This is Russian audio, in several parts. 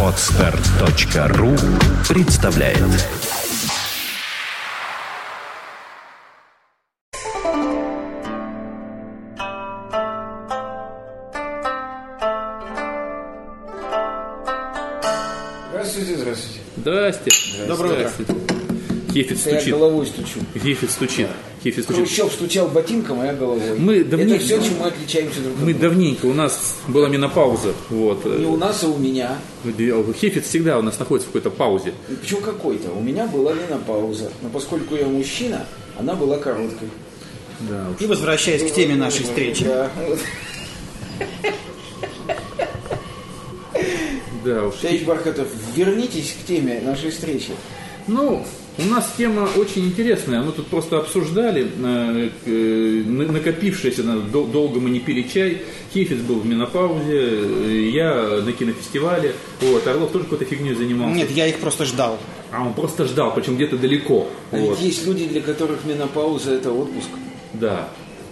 Отстар.ру представляет Здравствуйте, здравствуйте. Здрасте. Доброе утро. Здравствуйте. Хефит Это я стучит. головой стучу. Хефит стучит. Хефит стучит. Хрущев стучал ботинком, а я головой. Мы давненько- Это все, чем мы отличаемся друг от Мы друга. давненько, у нас была менопауза. Вот. Не у нас, а у меня. Хефит всегда у нас находится в какой-то паузе. И Почему какой-то? У меня была менопауза. Но поскольку я мужчина, она была короткой. Да, уж. И возвращаясь к теме нашей встречи. Да. да уж. Товарищ Бархатов, вернитесь к теме нашей встречи. Ну, у нас тема очень интересная. Мы тут просто обсуждали э, э, на- накопившееся, на- дол- долго мы не пили чай. Хефиц был в менопаузе, э, я на кинофестивале. Вот, Орлов тоже какой-то фигней занимался. Нет, я их просто ждал. А он просто ждал, причем где-то далеко. А Вот. ведь есть люди, для которых менопауза – это отпуск. Да,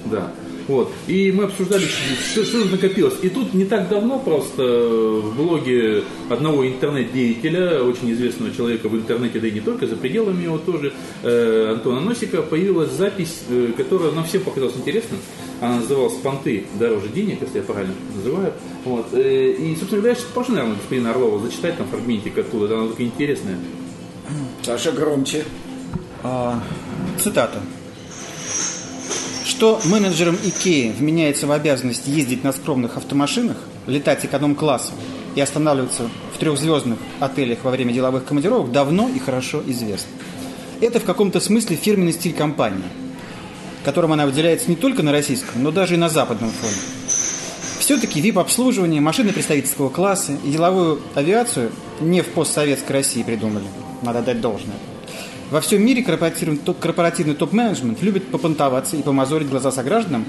да. Вот. И мы обсуждали, что, что накопилось. И тут не так давно просто в блоге одного интернет-деятеля, очень известного человека в интернете, да и не только, за пределами его тоже, э, Антона Носика, появилась запись, э, которая нам всем показалась интересной. Она называлась «Понты дороже денег», если я правильно называю. Вот. Э, И, собственно говоря, прошу, наверное, господина Орлова зачитать там фрагментик оттуда, она такая интересная. Саша, громче. А, цитата. Что менеджерам Икеи вменяется в обязанность ездить на скромных автомашинах, летать эконом-классом и останавливаться в трехзвездных отелях во время деловых командировок, давно и хорошо известно. Это в каком-то смысле фирменный стиль компании, которым она выделяется не только на российском, но даже и на западном фоне. Все-таки VIP-обслуживание, машины представительского класса и деловую авиацию не в постсоветской России придумали. Надо дать должное. Во всем мире корпоративный, топ- корпоративный топ-менеджмент любит попонтоваться и помазорить глаза согражданам,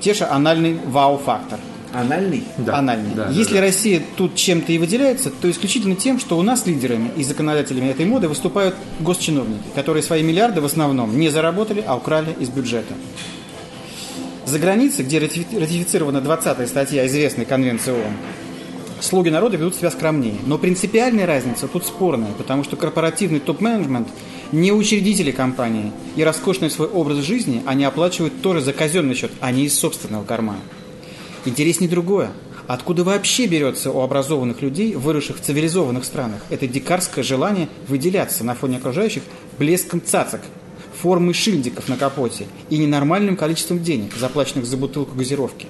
теша анальный вау-фактор. Анальный? Да. Анальный. Да, да, Если да. Россия тут чем-то и выделяется, то исключительно тем, что у нас лидерами и законодателями этой моды выступают госчиновники, которые свои миллиарды в основном не заработали, а украли из бюджета. За границей, где ратифи- ратифицирована 20 статья известной конвенции ООН, слуги народа ведут себя скромнее. Но принципиальная разница тут спорная, потому что корпоративный топ-менеджмент не учредители компании, и роскошный свой образ жизни они оплачивают тоже за казенный счет, а не из собственного кармана. Интереснее другое. Откуда вообще берется у образованных людей, выросших в цивилизованных странах, это дикарское желание выделяться на фоне окружающих блеском цацок, формой шильдиков на капоте и ненормальным количеством денег, заплаченных за бутылку газировки?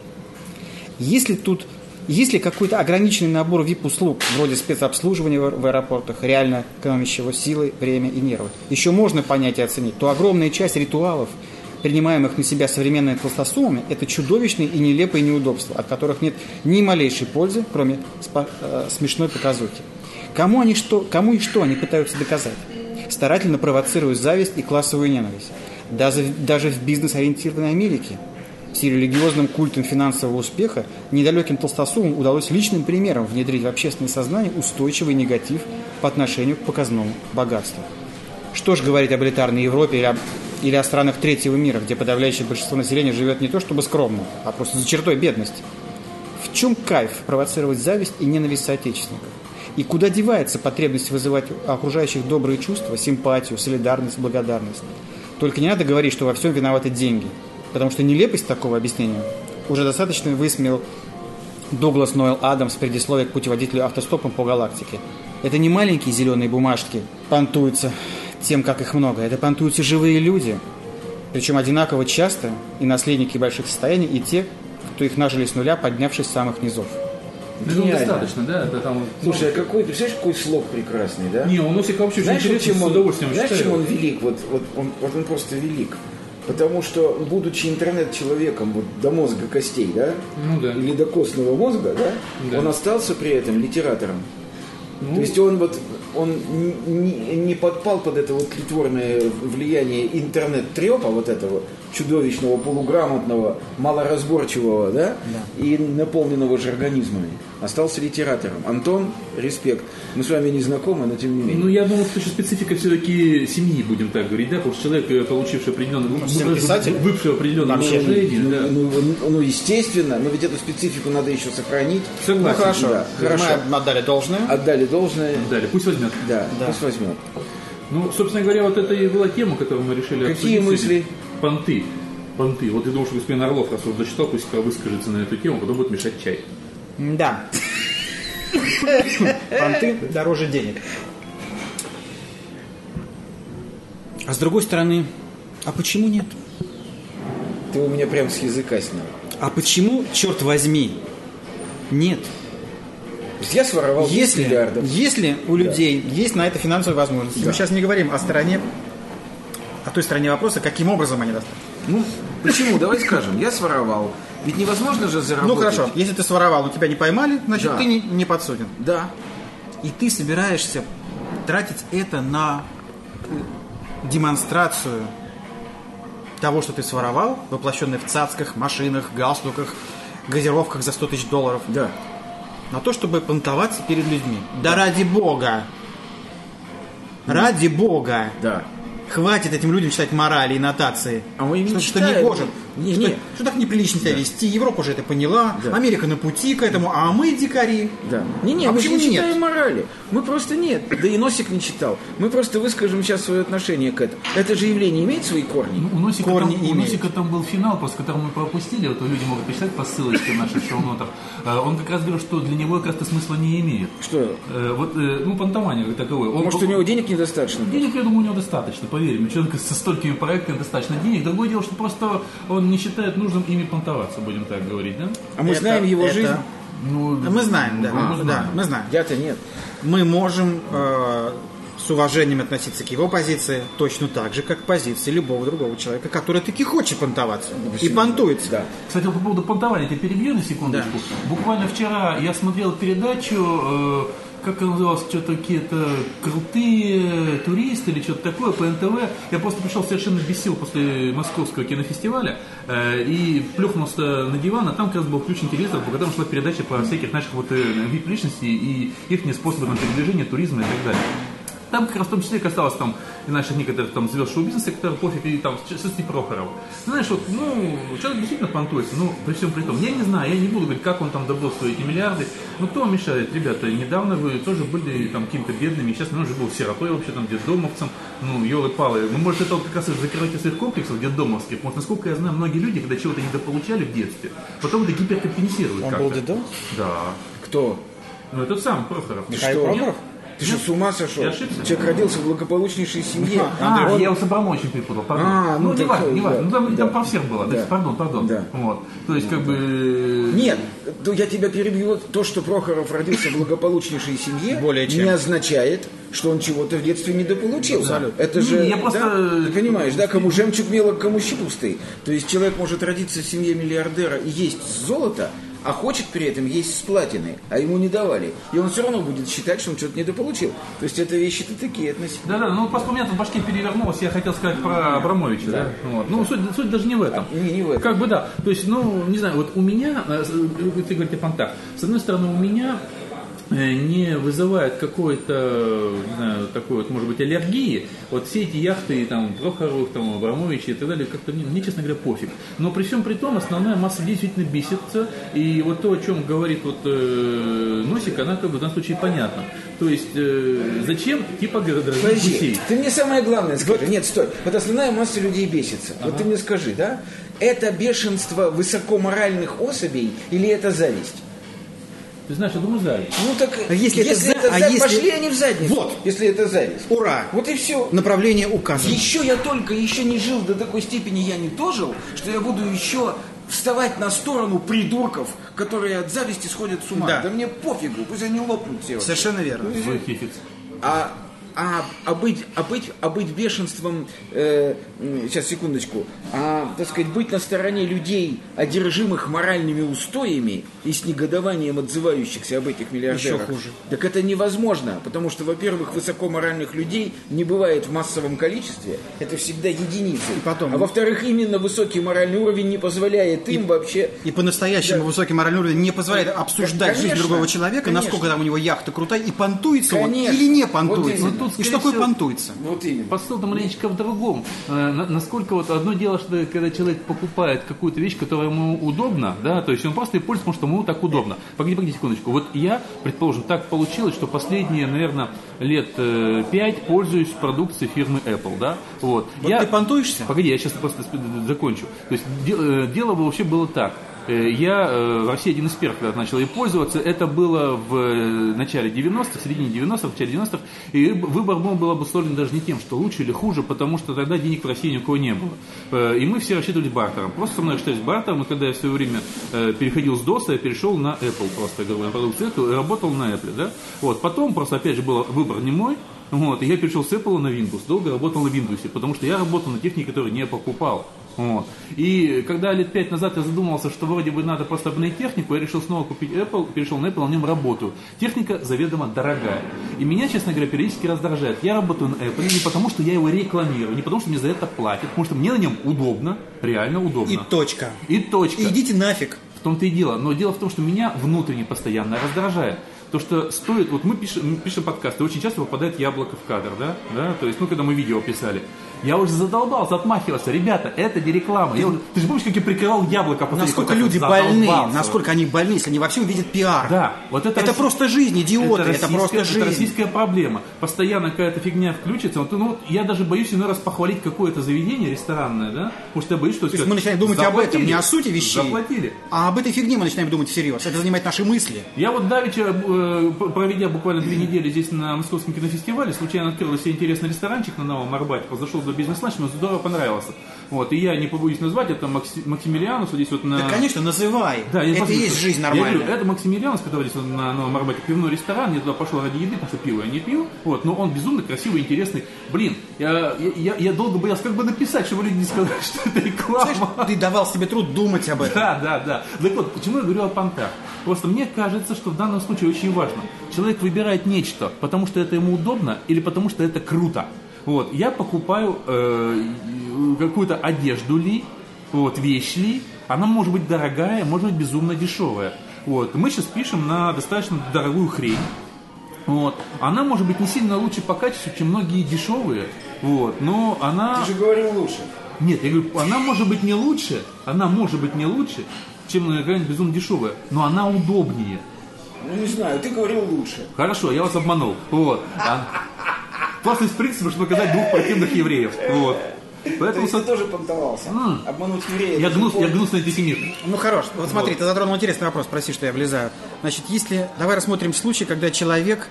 Если тут если какой-то ограниченный набор VIP-услуг, вроде спецобслуживания в аэропортах, реально экономящего силы, время и нервы, еще можно понять и оценить, то огромная часть ритуалов, принимаемых на себя современными толстосумами, это чудовищные и нелепые неудобства, от которых нет ни малейшей пользы, кроме спа- э, смешной показухи. Кому, они что, кому и что они пытаются доказать? Старательно провоцируя зависть и классовую ненависть. Даже, даже в бизнес-ориентированной Америке с религиозным культом финансового успеха недалеким толстосумам удалось личным примером внедрить в общественное сознание устойчивый негатив по отношению к показному богатству. Что ж говорить об элитарной Европе или, об- или о странах третьего мира, где подавляющее большинство населения живет не то чтобы скромно, а просто за чертой бедности. В чем кайф провоцировать зависть и ненависть соотечественников? И куда девается потребность вызывать у окружающих добрые чувства, симпатию, солидарность, благодарность? Только не надо говорить, что во всем виноваты деньги. Потому что нелепость такого объяснения уже достаточно высмеял Дуглас Нойл Адамс в предисловии к путеводителю автостопом по галактике. Это не маленькие зеленые бумажки понтуются тем, как их много. Это понтуются живые люди. Причем одинаково часто и наследники больших состояний, и те, кто их нажили с нуля, поднявшись с самых низов. Ну, Гениально. достаточно, да? Это там... Слушай, а какой, представляешь, какой слог прекрасный, да? Не, у Носика вообще очень Знаешь, вот интересно, чем с он, удовольствием знаешь, читаю. чем он велик? Вот, вот, он, вот он просто велик. Потому что, будучи интернет-человеком вот, до мозга костей, да, Ну да. или до костного мозга, да, Да. он остался при этом литератором. Ну, То есть он вот он не, не подпал под это вот притворное влияние интернет-трепа вот этого, чудовищного, полуграмотного, малоразборчивого, да, и наполненного же организмами. Остался литератором. Антон, респект. Мы с вами не знакомы, но тем не менее. Ну, я думаю, что специфика все-таки семьи, будем так говорить, да, потому что человек, э, получивший определенный, писатель. бывший определенное Вообще, положение, Ну, да. ну, ну, ну, естественно, но ведь эту специфику надо еще сохранить. Ну Согласен. хорошо, да, хорошо. мы отдали должное. Отдали должное. Далее, пусть возьмет. Да, Да. пусть возьмет. Ну, собственно говоря, вот это и была тема, которую мы решили Какие обсудить мысли? Понты. Понты. Вот я думаю, что господин Орлов, раз он зачитал, пусть выскажется на эту тему, потом будет мешать чай. Да. Понты дороже денег. А с другой стороны, а почему нет? Ты у меня прям с языка снял. А почему, черт возьми, нет? Я своровал 10 Если, миллиардов. если у людей есть на это финансовые возможности, Да. мы сейчас не говорим о стороне, о той стороне вопроса, каким образом они достаточно. Ну, почему? Давай скажем, я своровал. Ведь невозможно же заработать. Ну хорошо, если ты своровал, но тебя не поймали, значит Да. ты не, не подсуден. Да. И ты собираешься тратить это на демонстрацию того, что ты своровал, воплощенный в цацках, машинах, галстуках, газировках за 100 тысяч долларов, Да. на то, чтобы понтоваться перед людьми. Да ради бога! Ради бога! Да. Хватит этим людям читать морали и нотации. А мы не что, что читаем. не гоже. Не, что, не. что так неприлично себя вести. Европа уже это поняла. Да. Америка на пути к этому, а мы дикари. Да. Не-не, А мы почему же не нет? читаем морали. Мы просто нет. Да и Носик не читал. Мы просто выскажем сейчас свое отношение к этому. Это же явление имеет свои корни? Ну, у Носика, Корни там, у имеет. Носика там был финал, после которого мы пропустили, вот люди могут почитать по ссылочке в наших шоу-нотах. Э, Он как раз говорил, что для него как раз-то смысла не имеет. Что? Э, Вот, э, ну, понтование как таковое. Он- Может, у него денег недостаточно? Денег, я думаю, у него достаточно, поверь мне. Человек со столькими проектами достаточно денег. Другое дело, что просто он не считает нужным ими понтоваться, будем так говорить, да? А мы Это- знаем его это- жизнь? Ну, Мы знаем, да. мы да, знаем. мы знаем. Я-то нет. Мы можем э, с уважением относиться к его позиции точно так же, как к позиции любого другого человека, который таки хочет понтоваться и понтуется. Да. Кстати, по поводу понтования, я перебью на секундочку. Буквально вчера я смотрел передачу, э, как она называлась, что-то какие-то крутые туристы или что-то такое по НТВ. Я просто пришел совершенно без сил после московского кинофестиваля э, и плюхнулся на диван, а там как раз был включен телевизор, по которому шла передача по всяких наших вот э, вип личностей и их способы там, передвижения, туризма и так далее. Там как раз в том числе касалось там и наших некоторых там звезд шоу-бизнеса, которые пофиг, и там Сости Прохоров. Знаешь, вот, ну, человек действительно понтуется, ну, при всем при том. Я не знаю, я не буду говорить, как он там добыл свои эти миллиарды. Ну, кто вам мешает, ребята, недавно вы тоже были там какими-то бедными, сейчас, ну, уже был сиротой вообще, там, детдомовцем, ну, елы-палы. Ну, может, это вот как раз из закрытия своих комплексов детдомовских, потому что, насколько я знаю, многие люди, когда чего-то недополучали в детстве, потом это гиперкомпенсируют Он как-то. был дедом? Да. Кто? Ну, этот сам Прохоров. Михаил? Прохоров? Ты что, с ума сошел? Я ошибся? Человек родился в благополучнейшей семье. А, Он- я его с Абрамовичем перепутал, пардон. А, ну ну, не важно, не да, важно. Ну, там, да. там про всех было. То есть, Да. пардон, пардон. Да. Вот. То есть, как бы... Нет, то я тебя перебью. То, что Прохоров родился в благополучнейшей семье, Более чем. не означает, что он чего-то в детстве недополучил. Абсолютно. Это Не, же, я просто- да, ты понимаешь, да, кому жемчуг мелок, кому щепустый. То есть человек может родиться в семье миллиардера и есть золото, а хочет при этом есть с платины, а ему не давали. И он все равно будет считать, что он что-то недополучил. То есть это вещи-то такие относительно. Да-да, ну просто у меня тут в башке перевернулось, я хотел сказать про Абрамовича, да. Вот. Ну, суть, суть даже не в этом. Не, не в этом. Как бы да. То есть, ну, не знаю, вот у меня, э, с- ты говорите о понтах, с одной стороны, у меня э, не вызывает какой-то, не знаю, такой вот, может быть, аллергии, вот все эти яхты, там, Прохоровых, там, Абрамовича и так далее, как-то мне, мне, честно говоря, пофиг. Но при всем при том, основная масса людей действительно бесится, и вот то, о чем говорит вот э, Носик, она как бы в данном случае понятна. То есть, э, зачем, типа, дорогих Подожди, гусей? ты мне самое главное скажи. Нет, стой. Вот основная масса людей бесится. Вот ты мне скажи, да? Это бешенство высокоморальных особей или это зависть? Ты знаешь, я думаю, зависть. Ну так, А если это за- а за- если- пошли они в задницу, Вот. если это зависть. Ура! Вот и все. Направление указано. Еще я только еще не жил до такой степени, я не дожил, что я буду еще вставать на сторону придурков, которые от зависти сходят с ума. Да. Да, мне пофигу, пусть они лопнут все. Совершенно верно. Свой хефиц. А а, а, быть, а, быть, а быть бешенством, э, сейчас, секундочку, а, так сказать, быть на стороне людей, одержимых моральными устоями и с негодованием отзывающихся об этих миллиардерах. Еще хуже. Так это невозможно, потому что, во-первых, высокоморальных людей не бывает в массовом количестве, это всегда единицы. И потом- А во-вторых, именно высокий моральный уровень не позволяет им вообще... И по-настоящему Да. высокий моральный уровень не позволяет обсуждать жизнь Конечно, другого человека, конечно. насколько там у него яхта крутая, и понтуется он Конечно. или не Вот понтуется. именно. Ну, тут, и скорее что такое всего, понтуется? Вот именно. Посыл-то маленечко в другом. Э, на- Насколько вот одно дело, что когда человек покупает какую-то вещь, которая ему удобна, да, то есть он просто и пользуется, потому что ему так удобно. Погоди, погоди секундочку. Вот я, предположим, так получилось, что последние, наверное, лет э, пять пользуюсь продукцией фирмы Apple, да, вот. Вот я... ты понтуешься? Погоди, я сейчас просто закончу. То есть э, дело вообще было так. Э, Я э, в России один из первых, когда начал ей пользоваться, это было в э, начале 90-х, в середине 90-х, в начале 90-х, и выбор мой был обусловлен даже не тем, что лучше или хуже, потому что тогда денег в России ни у кого не было. И мы все рассчитывали бартером. Просто со мной рассчитались бартером, и когда я в свое время переходил с DOS, я перешел на Apple просто, говорю, на продукцию и работал на Apple, да. Вот, потом просто, опять же, был выбор не мой, вот, и я перешел с Apple на Windows, долго работал на Windows, потому что я работал на технике, которую не покупал. Вот. И когда лет пять назад я задумался, что вроде бы надо просто обновить технику, я решил снова купить Apple, перешел на Apple, на нем работаю. Техника заведомо дорогая. И меня, честно говоря, периодически раздражает. Я работаю на Apple не потому, что я его рекламирую, не потому, что мне за это платят, потому что мне на нем удобно, реально удобно. И точка. И точка. И идите нафиг. В том-то и дело. Но дело в том, что меня внутренне постоянно раздражает. То, что стоит, вот мы пишем, мы пишем подкасты, очень часто попадает яблоко в кадр, да? да? То есть, ну, когда мы видео писали. Я уже задолбался, отмахивался. Ребята, это не реклама. Я уже- ты же помнишь, как я прикрывал яблоко после Насколько люди больны, насколько они больны, если они во всем видят пиар. Да, вот это, Это россий- просто жизнь, идиоты, это, российская- просто это жизнь. российская проблема. Постоянно какая-то фигня включится. Вот, ну, я даже боюсь иной раз похвалить какое-то заведение ресторанное, да? Потому что я боюсь, что... То есть мы начинаем думать об этом, Заплатили. не о сути вещей, Заплатили. а об этой фигне мы начинаем думать всерьез. Это занимает наши мысли. Я вот давеча, э, проведя буквально две недели здесь на Московском кинофестивале, случайно открыл себя интересный ресторанчик на Новом Арбате, зашел до бизнес-ланч, мне здорово понравился. Вот, и я не побоюсь назвать, это Макси- Максимилианус, вот здесь вот на... Да, конечно, называй. Да, я это и есть жизнь Я нормальная. говорю, это Максимилианус, который здесь на Новом Арбате, пивной ресторан, я туда пошел ради еды, потому что пиво я не пью, вот, но он безумно красивый, интересный. Блин, я, я, я- я долго боялся как бы написать, чтобы люди не сказали, что это реклама. Знаешь, ты давал себе труд думать об этом. Да, да, да. Так вот, почему я говорю о понтах? Просто мне кажется, что в данном случае очень важно. Человек выбирает нечто, потому что это ему удобно или потому что это круто. Вот, я покупаю э, какую-то одежду ли, вот, вещь ли, она может быть дорогая, может быть безумно дешевая. Вот, мы сейчас пишем на достаточно дорогую хрень. Вот. Она может быть не сильно лучше по качеству, чем многие дешевые. Вот. Но она... Ты же говорил лучше. Нет, я говорю, она может быть не лучше, она может быть не лучше, чем какая-нибудь безумно дешевая, но она удобнее. Ну, не знаю, ты говорил лучше. Хорошо, я вас обманул. Вот. Просто из принципа, чтобы наказать двух противных евреев. Вот. То Поэтому есть ты тоже понтовался. М. Обмануть еврея. я гнус, я гнусный антисемит. Ну хорош, вот смотри, ты затронул интересный вопрос, прости, что я влезаю. Значит, если, давай рассмотрим случай, когда человек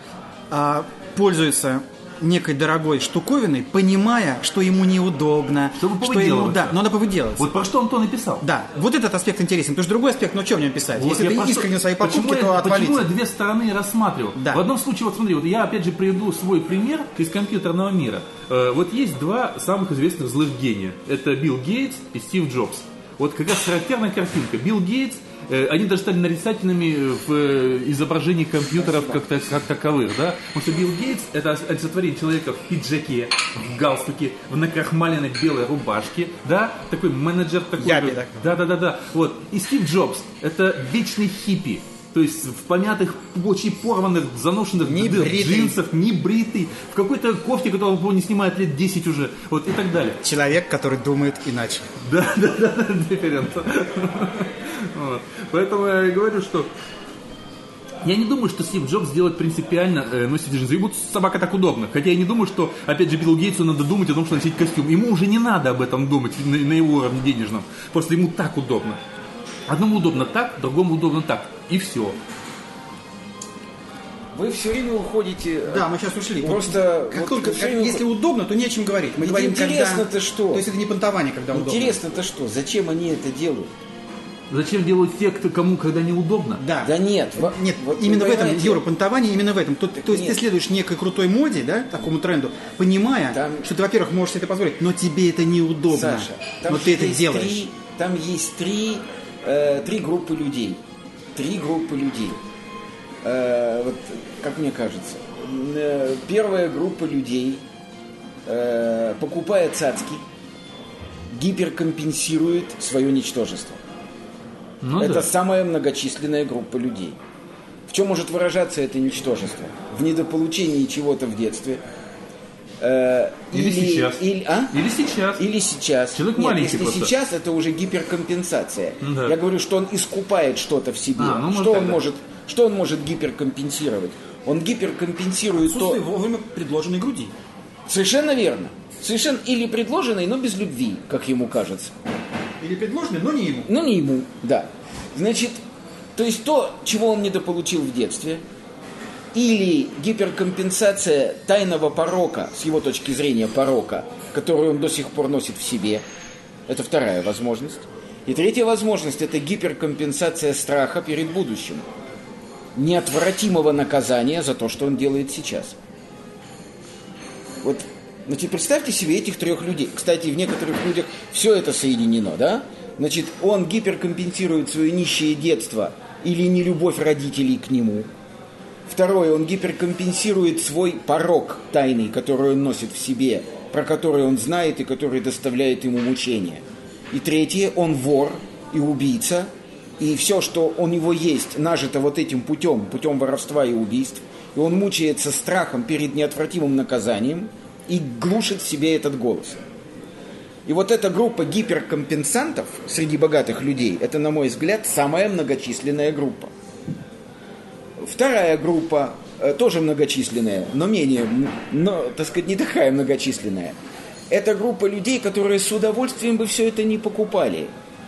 а, пользуется некой дорогой штуковиной, понимая, что ему неудобно, Чтобы что ему, да, но надо повыделываться. Вот про что Антон и писал. Да, вот этот аспект интересен. Потому что другой аспект, ну что в нем писать? Вот Если ты про что- искренне свои покупки, почему, то я, почему я две стороны рассматривал? Да. В одном случае, вот смотри, вот я опять же приведу свой пример из компьютерного мира. Э, вот есть два самых известных злых гения. Это Билл Гейтс и Стив Джобс. Вот как раз характерная картинка. Билл Гейтс, они даже стали нарицательными в э, изображении компьютеров как, как таковых, да? Потому что Билл Гейтс – это олицетворение человека в пиджаке, в галстуке, в накрахмаленной белой рубашке, да? Такой менеджер такой. Такой. Да, да, да, да. Вот. И Стив Джобс это вечный хиппи. То есть в помятых, очень порванных, заношенных Не д- бритый. джинсах, не бритый, в какой-то кофте, которую он не снимает лет 10 уже, вот и так далее. Человек, который думает иначе. Да, да, да, да, дифферент. Вот. Поэтому я и говорю, что я не думаю, что Стив Джобс сделает принципиально э, носить джинсы. Ему собака так удобно. Хотя я не думаю, что, опять же, Биллу Гейтсу надо думать о том, что носить костюм. Ему уже не надо об этом думать на, на его уровне денежном. Просто ему так удобно. Одному удобно так, другому удобно так. И все. Вы все время уходите... Да, мы сейчас ушли. Просто Как вот только, как- время- если удобно, то не о чем говорить. Мы Ведь говорим, когда... интересно-то что? То есть это не понтование, когда удобно. Интересно-то что? Зачем они это делают? Зачем делают те, кто, кому когда неудобно? Да. Да нет, во- Нет, вот именно в этом, Юра, понтование именно в этом. То, то есть нет. ты следуешь некой крутой моде, да, такому тренду, понимая, Там- что ты, во-первых, можешь себе это позволить, но тебе это неудобно. Саша, там но ты это делаешь. Три, там есть три, э, три группы людей. Три группы людей. Э, вот, как мне кажется. Э, Первая группа людей э, покупая цацки, гиперкомпенсирует свое ничтожество. Ну это да. самая многочисленная группа людей. В чем может выражаться это ничтожество? В недополучении чего-то в детстве. Э, Или сейчас. Или, а? Или сейчас. Или сейчас. Человек Нет, маленький если просто. сейчас, это уже гиперкомпенсация. Ну да. Я говорю, что он искупает что-то в себе. А, ну, что, он тогда. может, что он может гиперкомпенсировать? Он гиперкомпенсирует то... Отсутствие вовремя предложенной груди. Совершенно верно. Совершенно или предложенной, но без любви, как ему кажется. Или предложенной, но не ему. Ну, не ему, да. Значит, то есть то, чего он недополучил в детстве, или гиперкомпенсация тайного порока, с его точки зрения порока, который он до сих пор носит в себе, это вторая возможность. И третья возможность – это гиперкомпенсация страха перед будущим, неотвратимого наказания за то, что он делает сейчас. Вот, значит, представьте себе этих трех людей. Кстати, в некоторых людях все это соединено, да? Значит, он гиперкомпенсирует свое нищее детство или нелюбовь родителей к нему. Второе, он гиперкомпенсирует свой порог тайный, который он носит в себе, про который он знает и который доставляет ему мучения. И третье, он вор и убийца, и все, что у него есть, нажито вот этим путем, путем воровства и убийств, и он мучается страхом перед неотвратимым наказанием и глушит в себе этот голос. И вот эта группа гиперкомпенсантов среди богатых людей, это, на мой взгляд, самая многочисленная группа. Вторая группа, э, тоже многочисленная, но менее, но, так сказать, не такая многочисленная. Это группа людей, которые с удовольствием бы все это не покупали.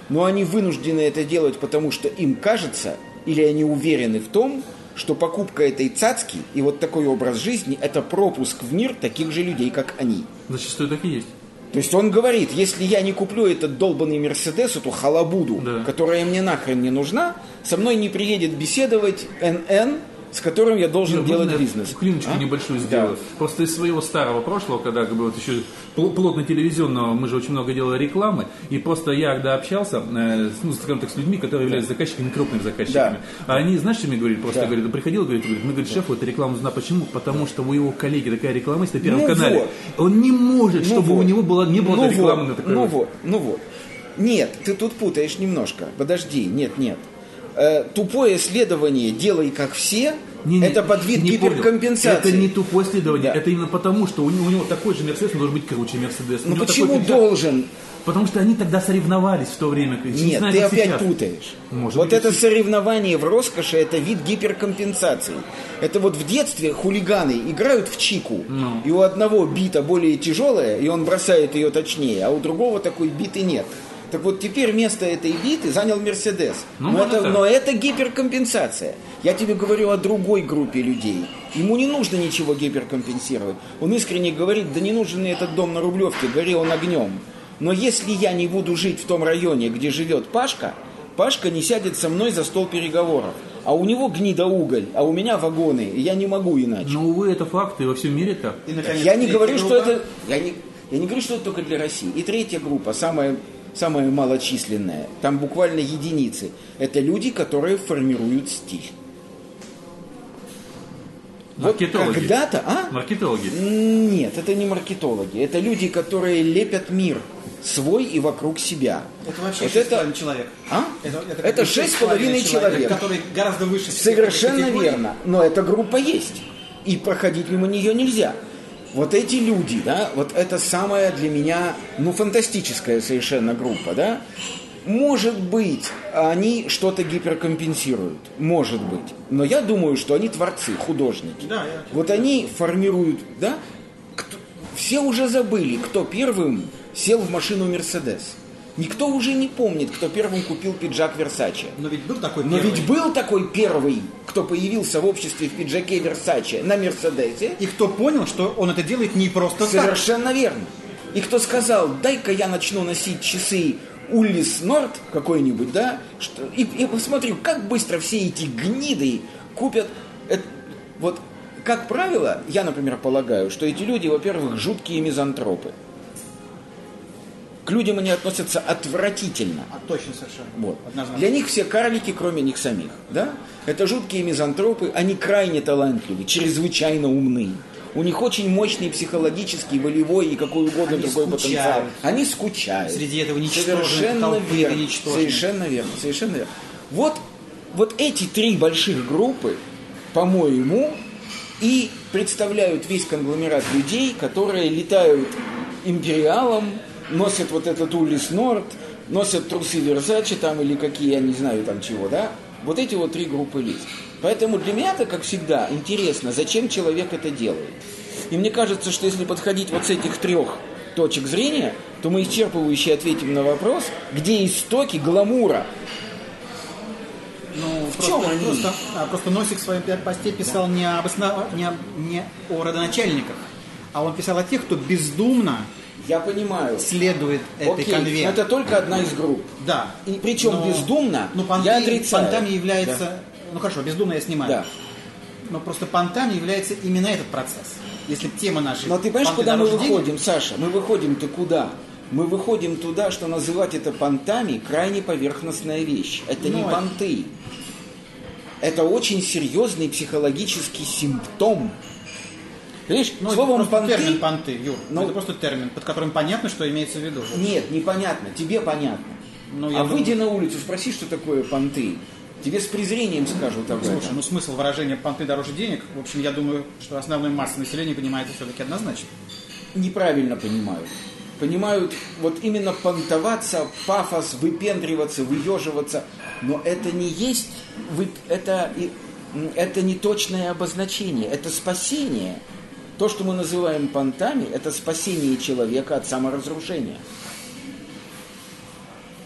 Но они вынуждены это делать, потому что им кажется, или они уверены в том, что покупка этой цацки и вот такой образ жизни – это пропуск в мир таких же людей, как они. Зачастую так и есть. То есть он говорит, если я не куплю этот долбанный Мерседес, эту халабуду, Да. которая мне нахрен не нужна, со мной не приедет беседовать НН, с которым я должен Можно делать бизнес. Клиночку А? небольшую Да. сделаю. Просто из своего старого прошлого, когда как бы вот еще пл- плотно телевизионного, мы же очень много делали рекламы, и просто я когда общался, э, с, ну, скажем так, с людьми, которые являются заказчиками, крупными заказчиками, а они, знаешь, что мне говорили? Просто Да. говорят, приходил, говорит, говорит, мы, говорит, шефу эта реклама нужна. Почему? Потому что у его коллеги такая реклама есть на Первом Ну канале. вот. Он не может, Ну чтобы вот. у него была, не было ну рекламы вот, на такой Ну вот, ну вот. Нет, ты тут путаешь немножко. Подожди, нет, нет. Э, тупое следование «делай как все» Не-не, это под вид не понял. гиперкомпенсации. Это не тупое следование, Да. это именно потому, что у него, у него такой же Мерседес, он должен быть круче Мерседес. Ну почему такой должен? Потому что они тогда соревновались в то время. Не Нет, знаю, ты опять сейчас. путаешь. Может вот быть, это и- соревнование в роскоши, это вид гиперкомпенсации. Это вот в детстве хулиганы играют в чику, Ну. и у одного бита более тяжелая, и он бросает ее точнее, а у другого такой биты нет. Так вот теперь место этой биты занял Мерседес. Ну, но, это, так. но это гиперкомпенсация. Я тебе говорю о другой группе людей. Ему не нужно ничего гиперкомпенсировать. Он искренне говорит, да не нужен мне этот дом на Рублевке, гори он огнем. Но если я не буду жить в том районе, где живет Пашка, Пашка не сядет со мной за стол переговоров. А у него гнида уголь, а у меня вагоны, и я не могу иначе. Но, увы, это факты, во всем мире так. Я не говорю, что это. Я не, я не говорю, что это только для России. И третья группа, самая, самая малочисленная, там буквально единицы. Это люди, которые формируют стиль. Вот Маркетологи. когда-то, а? Маркетологи. Нет, это не маркетологи. Это люди, которые лепят мир свой и вокруг себя. Это вообще Вот это- половиной человек. А? Это, шесть с половиной человек. Который гораздо выше Совершенно верно. Но эта группа есть. И проходить мимо нее нельзя. Вот эти люди, да, вот это самая для меня, ну, фантастическая совершенно группа, да. Может быть, они что-то гиперкомпенсируют. Может быть. Но я думаю, что они творцы, художники. Да, я- Вот они формируют, да? Кто- все уже забыли, кто первым сел в машину Мерседес. Никто уже не помнит, кто первым купил пиджак Версаче. Но ведь был такой Но первый. ведь был такой первый, кто появился в обществе в пиджаке Версаче на Мерседесе. И кто понял, что он это делает не просто так. Совершенно верно. И кто сказал, дай-ка я начну носить часы Уллис Норд какой-нибудь, да, что, и, и посмотрю, как быстро все эти гниды купят. Это, вот, как правило, я, например, полагаю, что эти люди, во-первых, жуткие мизантропы. К людям они относятся отвратительно. А, точно совершенно. Вот. Однозначно. Для них все карлики, кроме них самих. Да? Это жуткие мизантропы, они крайне талантливы, чрезвычайно умны. У них очень мощный психологический, волевой и какой угодно Они другой скучают. потенциал. Они скучают. Среди этого Совершенно верно. Совершенно верно. Совершенно верно. Вот, вот эти три больших группы, по-моему, и представляют весь конгломерат людей, которые летают империалом, носят вот этот Улис Норд, носят трусы Верзачи там или какие, я не знаю там чего, да? Вот эти вот три группы лиц. Поэтому для меня-то, как всегда, интересно, зачем человек это делает. И мне кажется, что если подходить вот с этих трех точек зрения, то мы исчерпывающе ответим на вопрос, где истоки гламура. Ну, В чем они? Просто, а, просто Носик в своем посте писал не, об основ... не, не о родоначальниках, а он писал о тех, кто бездумно Я понимаю. следует этой Окей, конве. но это только одна из групп. Да. И причем Но- бездумно Ну, понты, я отрицаю. понтами является... Ну хорошо, бездумно я снимаю. Да. Но просто понтами является именно этот процесс. Если тема нашей... Но ты понимаешь, куда мы дороже денег, выходим, Саша? Мы выходим-то куда? Мы выходим туда, что называть это понтами крайне поверхностная вещь. Это не Ну, понты. Это очень серьезный психологический симптом. Понимаешь, Ну, это словом просто понты... термин понты, Юр. Ну, это просто термин, под которым понятно, что имеется в виду. Нет, непонятно. Тебе понятно. Ну, а думаю- выйди на улицу, спроси, что такое понты. Тебе с презрением скажут об Слушай, этом. ну смысл выражения понты дороже денег, в общем, я думаю, что основной масса населения понимает это все-таки однозначно. неправильно понимают. Понимают вот именно понтоваться, пафос, выпендриваться, выеживаться. Но это не есть, это, это не точное обозначение, это спасение. То, что мы называем понтами, это спасение человека от саморазрушения.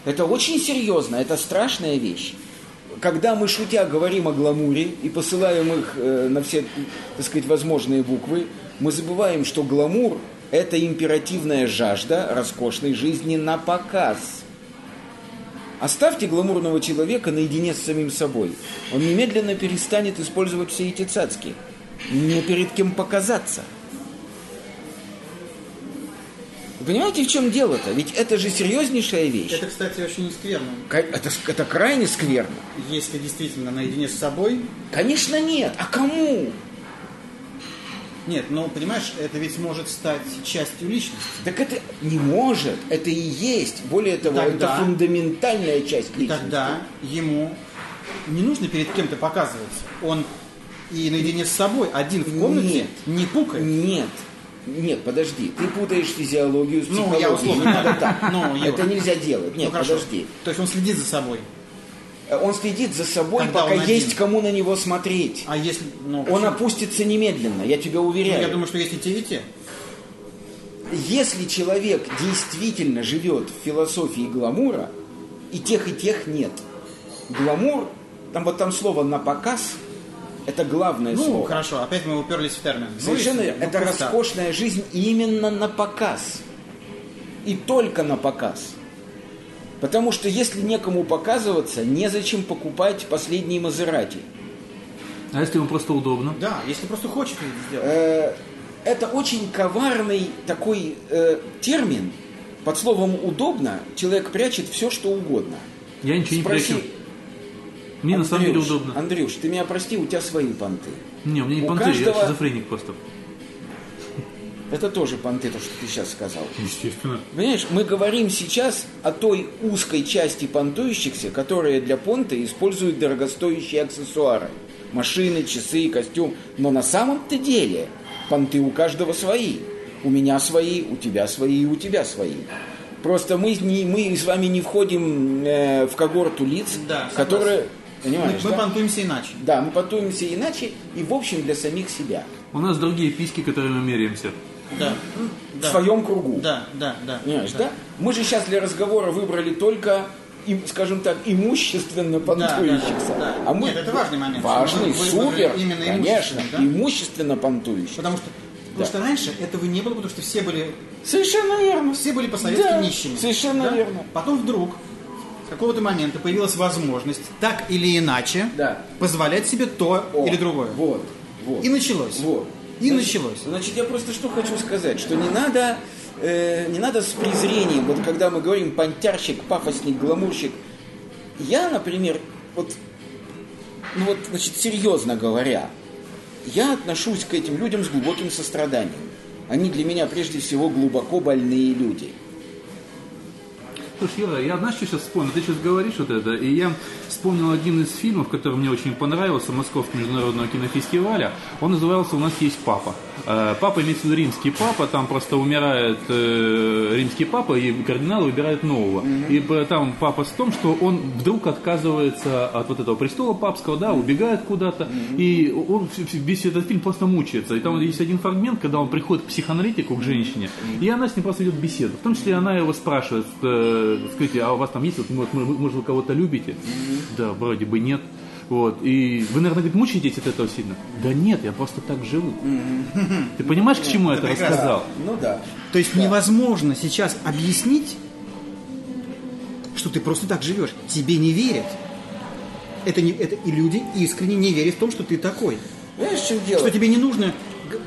Это очень серьезно, это страшная вещь. Когда мы, шутя, говорим о гламуре и посылаем их э, на все, так сказать, возможные буквы, мы забываем, что гламур – это императивная жажда роскошной жизни на показ. Оставьте гламурного человека наедине с самим собой. Он немедленно перестанет использовать все эти цацки. Не перед кем показаться. Вы понимаете, в чем дело-то? Ведь это же серьезнейшая вещь. Это, кстати, очень скверно. Ка- Это, это крайне скверно. Если действительно наедине с собой... Конечно, нет. А кому? Нет, ну, понимаешь, это ведь может стать частью личности. Так это не может. Это и есть. Более того, Тогда- это фундаментальная часть личности. тогда ему не нужно перед кем-то показываться. Он и наедине с собой, один в комнате, Нет. не пукает. Нет. Нет, подожди. Ты путаешь физиологию с Ну, психологией. я условно- Не надо так. Ну, Юр. это нельзя делать. Нет, Ну, подожди. То есть он следит за собой. Он следит за собой, Когда пока один. есть кому на него смотреть. А если... Ну, Он опустится немедленно, я тебя Ну, уверяю. я думаю, что есть и те, и те. Если человек действительно живет в философии гламура, и тех, и тех нет. Гламур, там вот там слово на показ, это главное Ну, слово. хорошо, опять мы уперлись в термин. Ну, Совершенно если- верно. ну, это пусть так. роскошная жизнь именно на показ. И только на показ. Потому что если некому показываться, незачем покупать последние Мазерати. А если ему просто удобно? Да, если просто хочет это сделать. Э, Это очень коварный такой э, термин. Под словом «удобно» человек прячет все, что угодно. Я ничего не Спроси, прячу. Мне на самом деле Андрюш, удобно. Андрюш, ты меня прости, у тебя свои понты. Не, у меня не у понты, каждого- я шизофреник просто. Это тоже понты, то, что ты сейчас сказал. Естественно. Понимаешь, мы говорим сейчас о той узкой части понтующихся, которые для понта используют дорогостоящие аксессуары. Машины, часы, костюм. Но на самом-то деле понты у каждого свои. У меня свои, у тебя свои и у тебя свои. Просто мы, не, мы с вами не входим э, в когорту лиц, Да, согласен. которые... Мы, Понимаешь, мы да? понтуемся иначе. Да, мы понтуемся иначе и, в общем, для самих себя. У нас другие письки, которые мы меряемся. Да. В своем кругу. Да, да, да. Понимаешь, да? Мы же сейчас для разговора выбрали только, им, скажем так, имущественно понтующихся. да, да. А мы... Нет, это важный момент. Важный, супер, именно конечно, имущественно, да? имущественно понтующих. Потому что Потому что раньше этого не было, потому что все были, Совершенно верно. все были по-советски Да, нищими. совершенно Да? верно. Потом вдруг какого-то момента появилась возможность так или иначе Да. позволять себе то О, или другое. Вот, вот. И началось. Вот. И Значит, началось. Значит, я просто что хочу сказать, что не надо, э, не надо с презрением, вот когда мы говорим понтярщик, пафосник, гламурщик. Я, например, вот, ну вот, значит, серьезно говоря, я отношусь к этим людям с глубоким состраданием. Они для меня прежде всего глубоко больные люди. Слушай, Юра, я знаешь, что сейчас вспомнил? Ты сейчас говоришь вот это, и я вспомнил один из фильмов, который мне очень понравился, Московского международного кинофестиваля. Он назывался «У нас есть папа». Э, Папа имеется в виду римский папа, там просто умирает э, римский папа, и кардинал выбирает нового. И э, там папа в том, что он вдруг отказывается от вот этого престола папского, да, убегает куда-то, и он весь этот фильм просто мучается. И там есть один фрагмент, когда он приходит к психоаналитику, к женщине, и она с ним просто ведет беседу. В том числе она его спрашивает, э, скажите, а у вас там есть, вот, может, вы- может, вы кого-то любите? Да, вроде бы нет. Вот. И вы, наверное, говорит, мучаетесь от этого сильно? Да нет, я просто так живу. Ты понимаешь, к чему я это рассказал? Ну да. То есть невозможно сейчас объяснить, что ты просто так живешь. Тебе не верят. Это, не, это и люди искренне не верят в том, что ты такой. Знаешь, в чем дело? Что тебе не нужно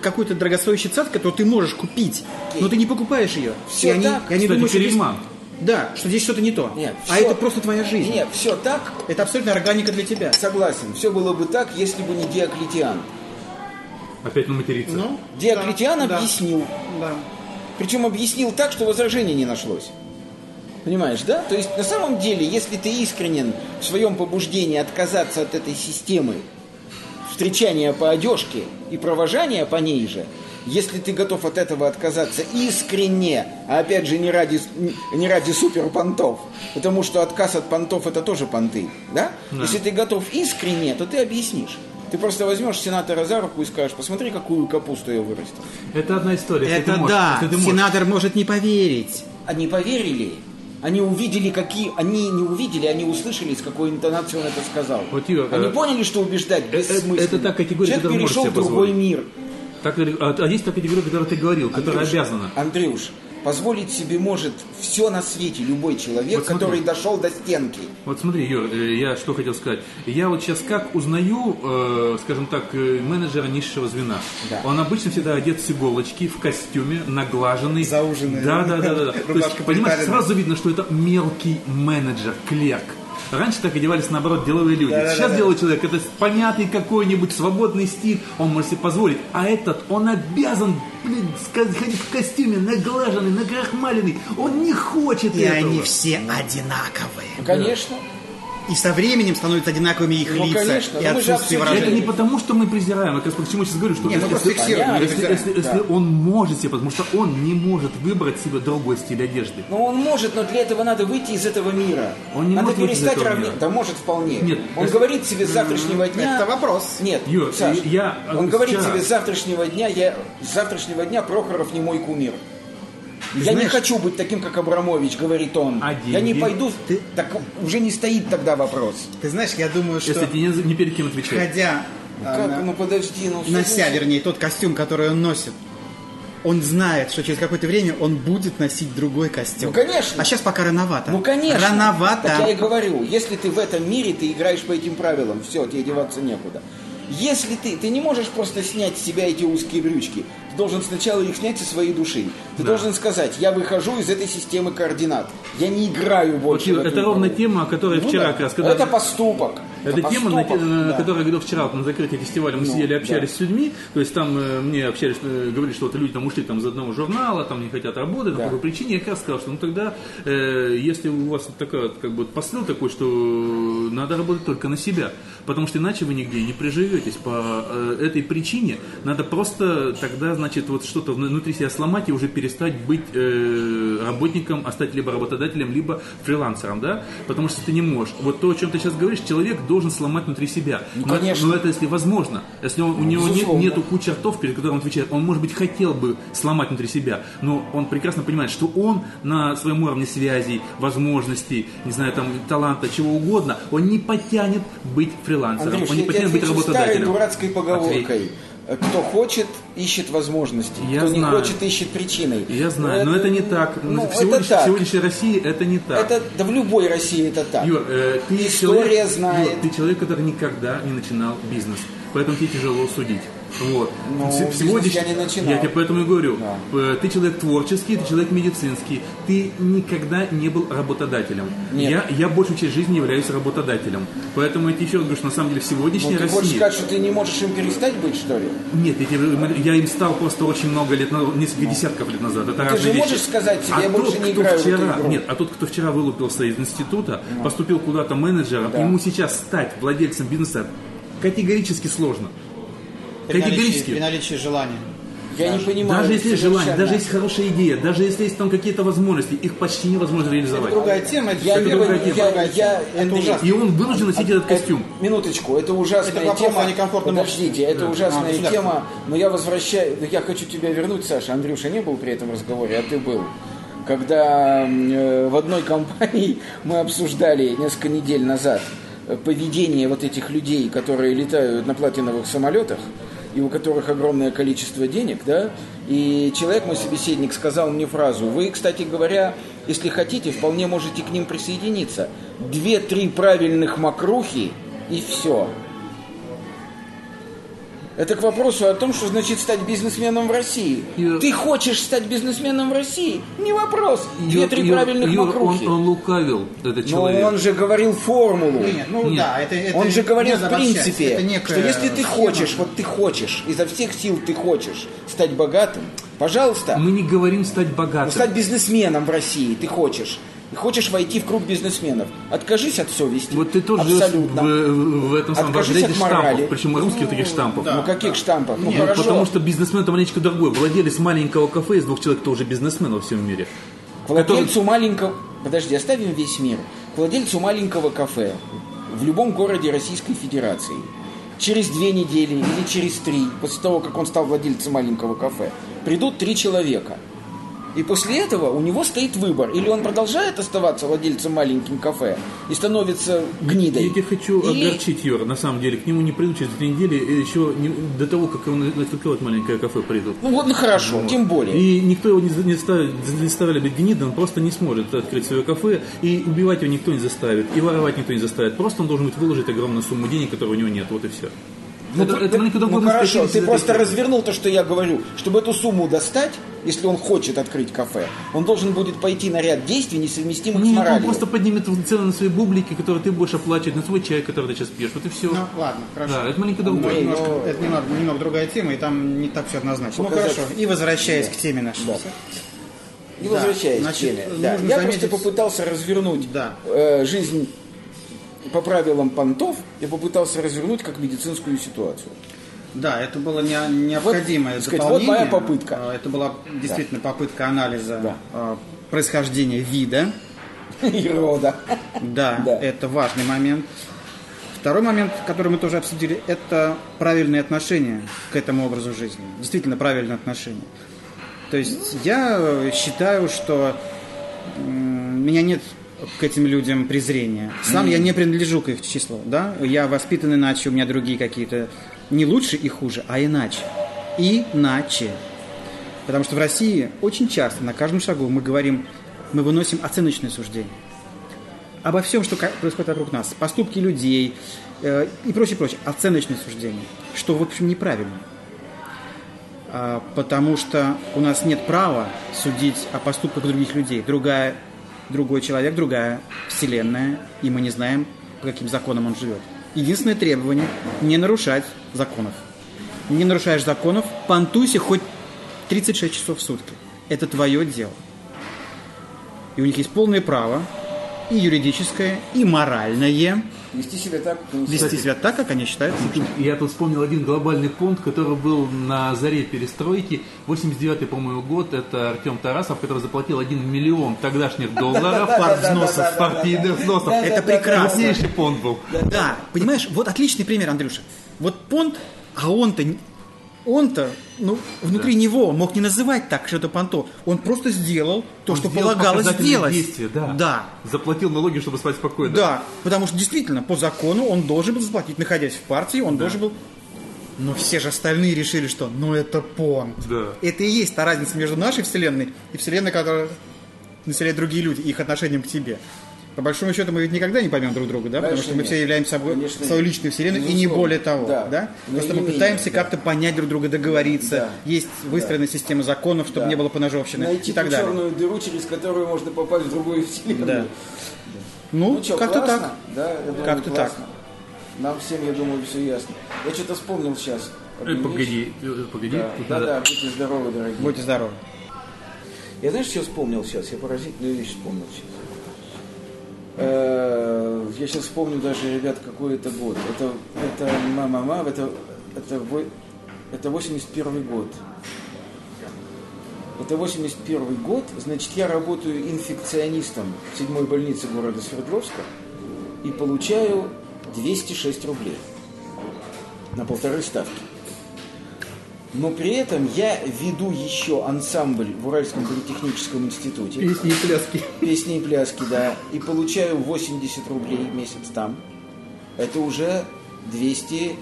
какой-то дорогостоящий цад, который ты можешь купить, но ты не покупаешь ее. Всё и они, так. и они Кстати, думают, что. Да, что здесь что-то не то. Нет, а всё- это просто твоя жизнь. Нет, все так, Это абсолютно органика для тебя. согласен. Все было бы так, если бы не Диоклетиан. Опять на материться. Ну, Диоклетиан да, да, объяснил. да. Причем объяснил так, что возражений не нашлось. Понимаешь, да? То есть на самом деле, если ты искренен в своем побуждении отказаться от этой системы встречания по одежке и провожания по ней же, если ты готов от этого отказаться искренне, а опять же не ради, не ради супер понтов, потому что отказ от понтов это тоже понты, да? Если ты готов искренне, то ты объяснишь. Ты просто возьмешь сенатора за руку и скажешь, посмотри, какую капусту я вырастил. Это одна история. Это ты можешь, да, ты можешь. сенатор может не поверить. Они поверили, они увидели, какие... Они не увидели, они услышали, с какой интонацией он это сказал. Вот, Юра, они э, поняли, что убеждать э, э, бессмысленно. это та категория, Человек перешел в другой позволить. мир. Так, а, а есть та категория, о которой ты говорил, которая Андрюш, обязана. Андрюш, позволить себе может все на свете любой человек, Вот смотри. который дошел до стенки. Вот смотри, Юр, э, я что хотел сказать. Я вот сейчас как узнаю, э, скажем так, э, менеджера низшего звена. Да. Он обычно всегда одет с иголочки, в костюме, наглаженный. Зауженный. Да, да, да, да. да. То есть, понимаешь, сразу видно, что это мелкий менеджер, клерк. Раньше так одевались, наоборот, деловые люди. Да-да-да-да. Сейчас деловой человек, это понятый какой-нибудь свободный стиль, он может себе позволить. А этот, он обязан, блин, ходить в костюме, наглаженный, накрахмаленный. Он не хочет И этого. они все одинаковые. Ну, конечно. И со временем становятся одинаковыми их Ну, лица конечно, и ну, отсутствие обсудили. Это выражения. не потому, что мы презираем, а как раз почему я сейчас говорю, что Не, мы если, если, если- если Да. он может себе, потому что он не может выбрать себе другой стиль одежды. Но он может, но для этого надо выйти из этого мира. Он не надо может выйти из перестать этого равня- мира. Да может вполне. Нет, он если- говорит себе с завтрашнего дня. Это вопрос. Нет, Юр, Саш, я, он говорит вчера- себе с завтрашнего дня, я с завтрашнего дня Прохоров не мой кумир. Я знаешь- не хочу быть таким, как Абрамович, говорит он. А я не деньги? пойду. Ты- Так уже не стоит тогда вопрос. Ты знаешь, я думаю, что Если ты не, ни перед кем отвечаешь. ходя а, Как? на- Ну подожди, ну нося, вернее, тот костюм, который он носит, он знает, что через какое-то время он будет носить другой костюм. Ну, конечно. А сейчас пока рановато. Ну конечно. Рановато. Так я и говорю, если ты в этом мире, ты играешь по этим правилам, все, тебе деваться некуда. Если ты, ты не можешь просто снять с себя эти узкие брючки, ты должен сначала их снять со своей души. Ты Да. должен сказать, я выхожу из этой системы координат. Я не играю Вот, больше. Юр, в эту это ровно игру». тема, о которой Ну вчера да. как раз, когда... Это поступок. Это тема, на, да. которой я говорил вчера вот на закрытии фестиваля, мы Ну, сидели, общались да. с людьми, то есть там э, мне общались, э, говорили, что вот люди там ушли там из одного журнала, там не хотят работать, Да. по какой причине, я как раз сказал, что ну тогда, э, если у вас вот вот, как бы посыл такой, что надо работать только на себя, потому что иначе вы нигде не приживетесь по э, этой причине, надо просто тогда, значит, вот что-то внутри себя сломать и уже перестать быть э, работником, а стать либо работодателем, либо фрилансером, да, потому что ты не можешь. Вот то, о чем ты сейчас говоришь, человек должен сломать внутри себя. Ну, но, конечно. но это если возможно. Если он- у него нет, нету кучи ртов, перед которым он отвечает, он, может быть, хотел бы сломать внутри себя, но он прекрасно понимает, что он на своем уровне связей, возможностей, не знаю, там, таланта, чего угодно, он не потянет быть фрилансером, Андрюш, он не потянет быть отвечу старой работодателем. дурацкой поговоркой. Ответь. Э, кто хочет, ищет возможности. Я кто не знаю. хочет, ищет причиной. Я знаю, но это не так. Ну, в, это сегодняш- так. в сегодняшней России это не так. Это, да в любой России это так. Юр, э, ты История человек, знает. Юр, ты человек, который никогда не начинал бизнес, поэтому тебе тяжело судить. Вот. Ну, В- в бизнес сегодняш- я не начинал. Я тебе поэтому и говорю. Да. Ты человек творческий, ты человек медицинский. Ты никогда не был работодателем. Нет. Я, я большую часть жизни являюсь работодателем. Поэтому я тебе еще раз говорю, что на самом деле в Ну, сегодняшней ты хочешь России... сказать, что ты не можешь им перестать быть, что ли? Нет, я, тебе- я им стал просто очень много лет, назад, несколько десятков лет назад. Это Ну. Ты же вещи. можешь сказать себе, а я тот, больше не кто играю в эту вчера, игру? Нет, а тот, кто вчера вылупился из института, поступил куда-то менеджером, Да. ему сейчас стать владельцем бизнеса категорически сложно. Категорически. при наличии желания. Я не понимаю. Даже если есть желание, даже есть хорошая идея, даже если есть там какие-то возможности, их почти невозможно реализовать. Другая тема. это Я, всё не другая тема. я, я. Это ужасно. И он вынужден носить этот костюм. Это- минуточку, это ужасная Это вопрос тема. о некомфортном Подождите, это А, ужасная государство. тема, но я возвращаю, я хочу тебя вернуть, Саша. Андрюша не был при этом разговоре, а ты был. Когда э, в одной компании мы обсуждали несколько недель назад э, поведение вот этих людей, которые летают на платиновых самолетах, и у которых огромное количество денег, да, и человек, мой собеседник, сказал мне фразу, вы, кстати говоря, если хотите, вполне можете к ним присоединиться. Две-три правильных макрухи, и все. Это к вопросу о том, что значит стать бизнесменом в России. Юр- Ты хочешь стать бизнесменом в России? Не вопрос. Две-три правильных Юр, макрухи. Он, он лукавил, этот Но человек. он же говорил формулу. Нет, ну Нет. да, это, это Он же говорил в принципе, Это некая что если ты хочешь, вот ты хочешь, изо всех сил ты хочешь стать богатым, пожалуйста, Мы не говорим стать ну, богатым. стать бизнесменом в России ты хочешь, хочешь войти в круг бизнесменов, откажись от совести. Вот ты тоже в, Абсолютно. в, в этом самом Откажись от морали. штампов, причем русских таких штампов. Ну каких штампов? Ну Ну, хорошо. потому что бизнесмен это маленечко другой. Владелец маленького кафе из двух человек тоже бизнесмен во всем мире. К владельцу маленького... Подожди, оставим весь мир. К владельцу маленького кафе в любом городе Российской Федерации через две недели или через три, после того, как он стал владельцем маленького кафе, придут три человека. И после этого у него стоит выбор. Или он продолжает оставаться владельцем маленьким кафе и становится гнидой. Я тебя хочу Или- огорчить, Юра, на самом деле. К нему не придут через две недели, и еще не- до того, как он открывает маленькое кафе, придут. Ну вот, ну хорошо, тем более. И никто его не, не ставит, не заставляли быть гнидом, он просто не сможет открыть свое кафе, и убивать его никто не заставит, и воровать никто не заставит. Просто он должен будет выложить огромную сумму денег, которой у него нет, вот и все. Ну, это, ты- это маленько ну другой хорошо, статьи, ты просто развернул то, что я говорю. Чтобы эту сумму достать, если он хочет открыть кафе, он должен будет пойти на ряд действий, несовместимых с Нет, он моралью. просто поднимет цены на свои бублики, которые ты будешь оплачивать, на свой чай, который ты сейчас пьешь. Вот и все. Ну, ладно, хорошо. Да, это маленько Это другое. немножко, но- это немного, немного другая тема, и там не так все однозначно. Ну хорошо, и возвращаясь к теме нашей. Да. И Да, возвращаясь значит, к теме. Да, Я заметить- просто попытался развернуть Да. э, жизнь по правилам понтов, я попытался развернуть как медицинскую ситуацию. Да, это было не- необходимое Вот, так сказать, дополнение. вот моя попытка. А, Это была действительно попытка анализа Да. а, происхождения вида. И рода. Да, Да. это важный момент. Второй момент, который мы тоже обсудили, это правильное отношение к этому образу жизни. Действительно правильное отношение. То есть я считаю, что меня нет к этим людям презрения. Сам я не принадлежу к их числу. Да? Я воспитан иначе, у меня другие какие-то не лучше и хуже, а иначе. Иначе. Потому что в России очень часто, на каждом шагу мы говорим, мы выносим оценочное суждение обо всем, что происходит вокруг нас, поступки людей э, и прочее, прочее, оценочное суждение, что, в общем, неправильно. А, потому что у нас нет права судить о поступках других людей. Другая, другой человек, другая вселенная, и мы не знаем, по каким законам он живет. Единственное требование – не нарушать законов. Не нарушаешь законов, понтуйся хоть 36 часов в сутки. Это твое дело. И у них есть полное право, и юридическое, и моральное, Вести себя так, как они вести себя так, как они считают. Я тут вспомнил один глобальный пункт, который был на заре перестройки. 89-й, по-моему, год. Это Артем Тарасов, который заплатил 1 миллион тогдашних долларов взносов, партийных взносов. Это прекрасно. Крупнейший понт был. Да, понимаешь, вот отличный пример, Андрюша. Вот понт, а он-то, он-то, ну, внутри него мог не называть так, что это понто. Он просто сделал то, Он что сделал полагалось сделать. действия, да. Да. Заплатил налоги, чтобы спать спокойно. Да, потому что действительно, по закону он должен был заплатить, находясь в партии, он должен был Но все же остальные решили, что ну это понт. Да. Это и есть та разница между нашей вселенной и вселенной, которую населяют другие люди, и их отношением к тебе. По большому счету мы ведь никогда не поймем друг друга, да? Потому Конечно, что мы нет. все являемся собой Конечно, свою личную вселенную, и не Безусловно. более того, Да. да? Но Просто мы пытаемся да. как-то понять друг друга, договориться. Да. Есть выстроенная система законов, чтобы Да. не было поножовщины Найти и так далее. черную дыру, через которую можно попасть в другую вселенную. Да. Ну, Ну что, как-то так. Да, Как-то классно. Нам всем, я думаю, все ясно. Я что-то вспомнил сейчас. Э, Погоди, э, погоди. Да, Тут да, надо- да, будьте здоровы, дорогие. Будьте здоровы. Я знаешь, что вспомнил сейчас? Я поразительную вещь вспомнил сейчас. Э, Я сейчас вспомню даже, ребят, какой это год. Это, это мама, это, это, это 81 год. Это 81 год, значит, я работаю инфекционистом в седьмой больнице города Свердловска и получаю 206 рублей на полторы ставки. Но при этом я веду еще ансамбль в Уральском политехническом институте. Песни и пляски. Песни и пляски, да. И получаю 80 рублей в месяц там. Это уже 200,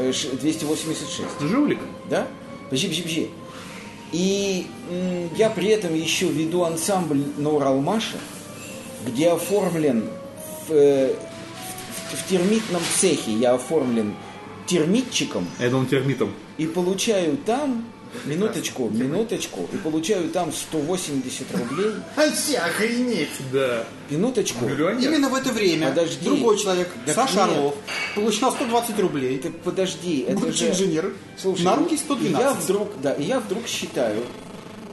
э, ш- 286. Жулик. Да? Подожди, подожди, подожди. И я при этом еще веду ансамбль на Уралмаше, где оформлен в, э, в- в термитном цехе, я оформлен термитчиком, А Я думал термитом. и получаю там, минуточку, минуточку, и получаю там 180 рублей, Ай, охренеть! Э, Да. минуточку. Миллионер. Именно в это время Подожди. другой человек, Так Саша нет. Орлов, получал 120 рублей. Так подожди, это Будучи же... инженер, Слушай, на руки и 112. я вдруг, да, и я вдруг считаю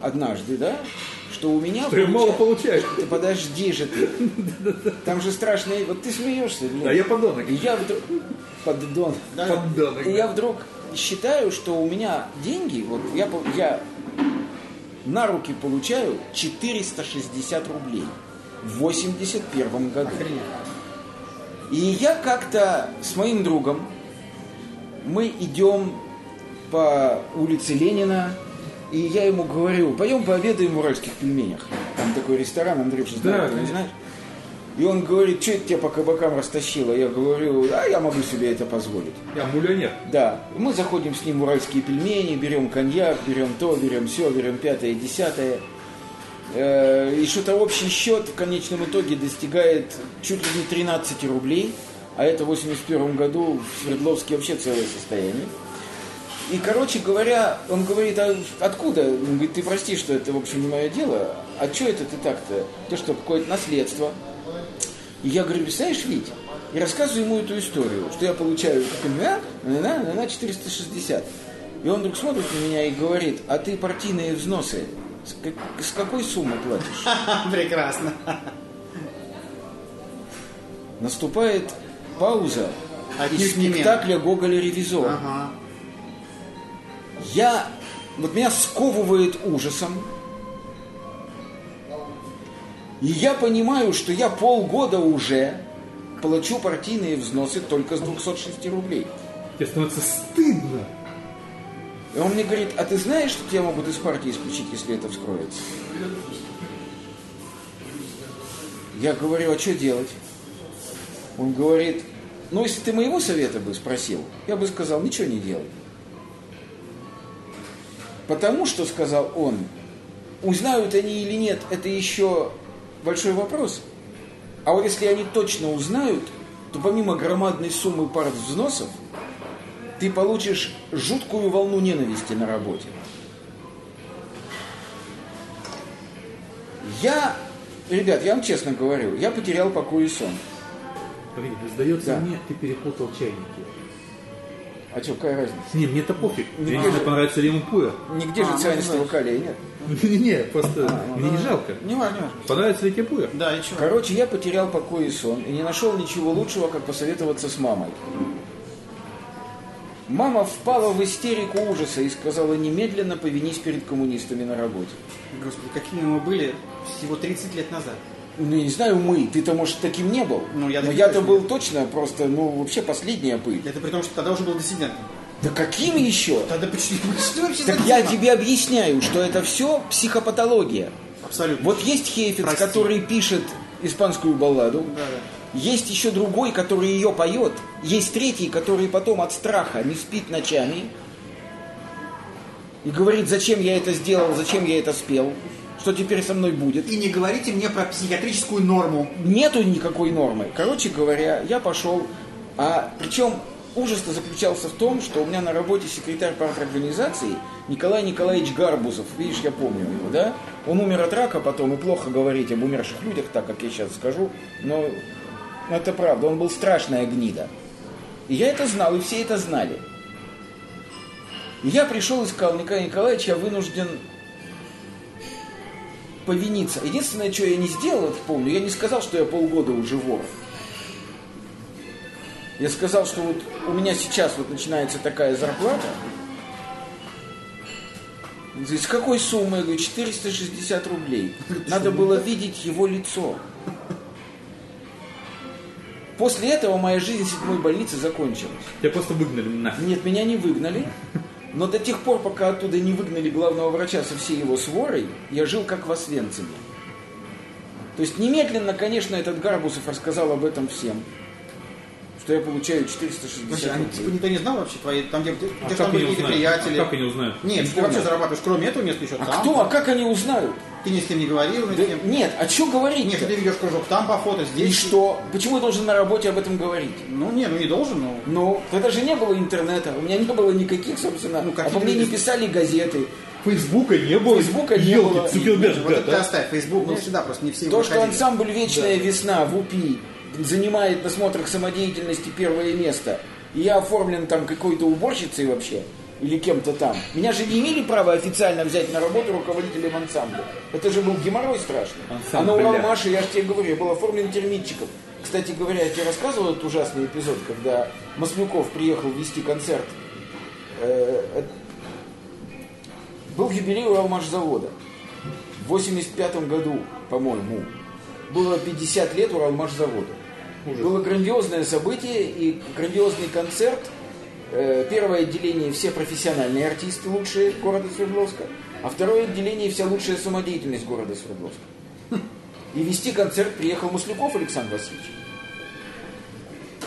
однажды, да, что у меня... Ты мало получа- получаешь. Да подожди же ты. Там же страшные... Вот ты смеешься, блин. Да, я подонок. И я вдруг... Поддон. И да. я вдруг считаю, что у меня деньги, вот я, я на руки получаю 460 рублей в 81 году. И я как-то с моим другом, мы идем по улице Ленина, и я ему говорю, пойдем пообедаем в уральских пельменях. Там такой ресторан, Андрюша Да, знает, ты не знаешь? И он говорит, что это тебя по кабакам растащило? Я говорю, а я могу себе это позволить. Я миллионер. Да, мы заходим с ним в уральские пельмени, берем коньяк, берем то, берем все, берем пятое, десятое. Э, И что-то общий счет в конечном итоге достигает чуть ли не 13 рублей, а это в 81 году в Свердловске вообще целое состояние. И, короче говоря, он говорит, а откуда? Он говорит, ты прости, что это, в общем, не мое дело. А что это ты так-то? Ты что, какое-то наследство? И я говорю, представляешь, Витя, и рассказываю ему эту историю, что я получаю на, на, на, на 460. И он вдруг смотрит на меня и говорит, а ты партийные взносы с, как- с какой суммы платишь? Прекрасно. Наступает пауза из Отнюдь не спектакля Гоголя «Ревизор». Ага. Я, вот меня сковывает ужасом. И я понимаю, что я полгода уже плачу партийные взносы только с 206 рублей. Тебе становится стыдно. И он мне говорит, а ты знаешь, что тебя могут из партии исключить, если это вскроется? Я говорю, а что делать? Он говорит, ну если ты моего совета бы спросил, я бы сказал, ничего не делай. Потому что, сказал он, узнают они или нет, это еще большой вопрос. А вот если они точно узнают, то помимо громадной суммы пар взносов, ты получишь жуткую волну ненависти на работе. Я, ребят, я вам честно говорю, я потерял покой и сон. Сдается Да. мне, ты перепутал чайники. А что, какая разница? Не, мне это пофиг. Не Мне не важно. понравится лимон пуэр. Нигде же А, ну, цианистого калия нет. Не-не, просто мне не жалко. Не важно, не важно. Понравится ли тебе пуэр? Да, и чего? Короче, я потерял покой и сон и не нашел ничего лучшего, как посоветоваться с мамой. Мама впала в истерику ужаса и сказала немедленно повинись перед коммунистами на работе. Господи, какими мы были всего 30 лет назад. Ну, я не знаю, мы. Ты-то, может, таким не был. Ну, я Но я-то был точно просто, ну, вообще последняя пыль. Это при том, что тогда уже был диссидентом. Да каким еще? Тогда вообще Так я тебе объясняю, что это все психопатология. Абсолютно. Вот есть Хейфиц, Прости. который пишет испанскую балладу. Да, да. Есть еще другой, который ее поет. Есть третий, который потом от страха не спит ночами. И говорит, зачем я это сделал, зачем я это спел, что теперь со мной будет. И не говорите мне про психиатрическую норму. Нету никакой нормы. Короче говоря, я пошел, а причем ужас-то заключался в том, что у меня на работе секретарь парторганизации Николай Николаевич Гарбузов, видишь, я помню его, да? Он умер от рака потом, и плохо говорить об умерших людях, так как я сейчас скажу, но это правда, он был страшная гнида. И я это знал, и все это знали. И я пришел и сказал, Николай Николаевич, я вынужден повиниться. Единственное, что я не сделал, это помню, я не сказал, что я полгода уже вор. Я сказал, что вот у меня сейчас вот начинается такая зарплата. Из какой суммы? Я говорю, 460 рублей. Надо было видеть его лицо. После этого моя жизнь в седьмой больнице закончилась. Тебя просто выгнали нахрен. Нет, меня не выгнали. Но до тех пор, пока оттуда не выгнали главного врача со всей его сворой, я жил как в Освенциме. То есть немедленно, конечно, этот Гарбусов рассказал об этом всем что я получаю 460 Слушай, они, типа, рублей. никто не знал вообще твои, там где, А там как были они какие-то узнают? приятели. А как они узнают? Нет, ты помню. вообще зарабатываешь, кроме этого места еще А там. кто? А как они узнают? Ты ни с кем не говорил, ни Да с кем. нет, а что говорить? Нет, ты ведешь кружок там по фото, здесь. И что? Почему я должен на работе об этом говорить? Ну, не, ну не должен, но... Ну, тогда же не было интернета, у меня не было никаких, собственно, Ну, какие обо мне не писали газеты. Фейсбука не было. Фейсбука не было. Цукерберг, Вот это ты да? оставь, Facebook был всегда, просто не все его То, что находили. ансамбль «Вечная весна» в УПИ занимает на смотрах самодеятельности первое место, и я оформлен там какой-то уборщицей вообще, или кем-то там. Меня же не имели права официально взять на работу руководителем ансамбля. Это же был геморрой страшный. А на. Уралмаше, я же тебе говорю, я был оформлен термитчиком. Кстати говоря, я тебе рассказывал этот ужасный эпизод, когда Маслюков приехал вести концерт. Э, э, Был юбилей Уралмашзавода. В 85 году, по-моему, было 50 лет Уралмашзавода. Было грандиозное событие и грандиозный концерт. Э, Первое отделение все профессиональные артисты лучшие города Свердловска, а второе отделение вся лучшая самодеятельность города Свердловска. И вести концерт приехал Маслюков Александр Васильевич.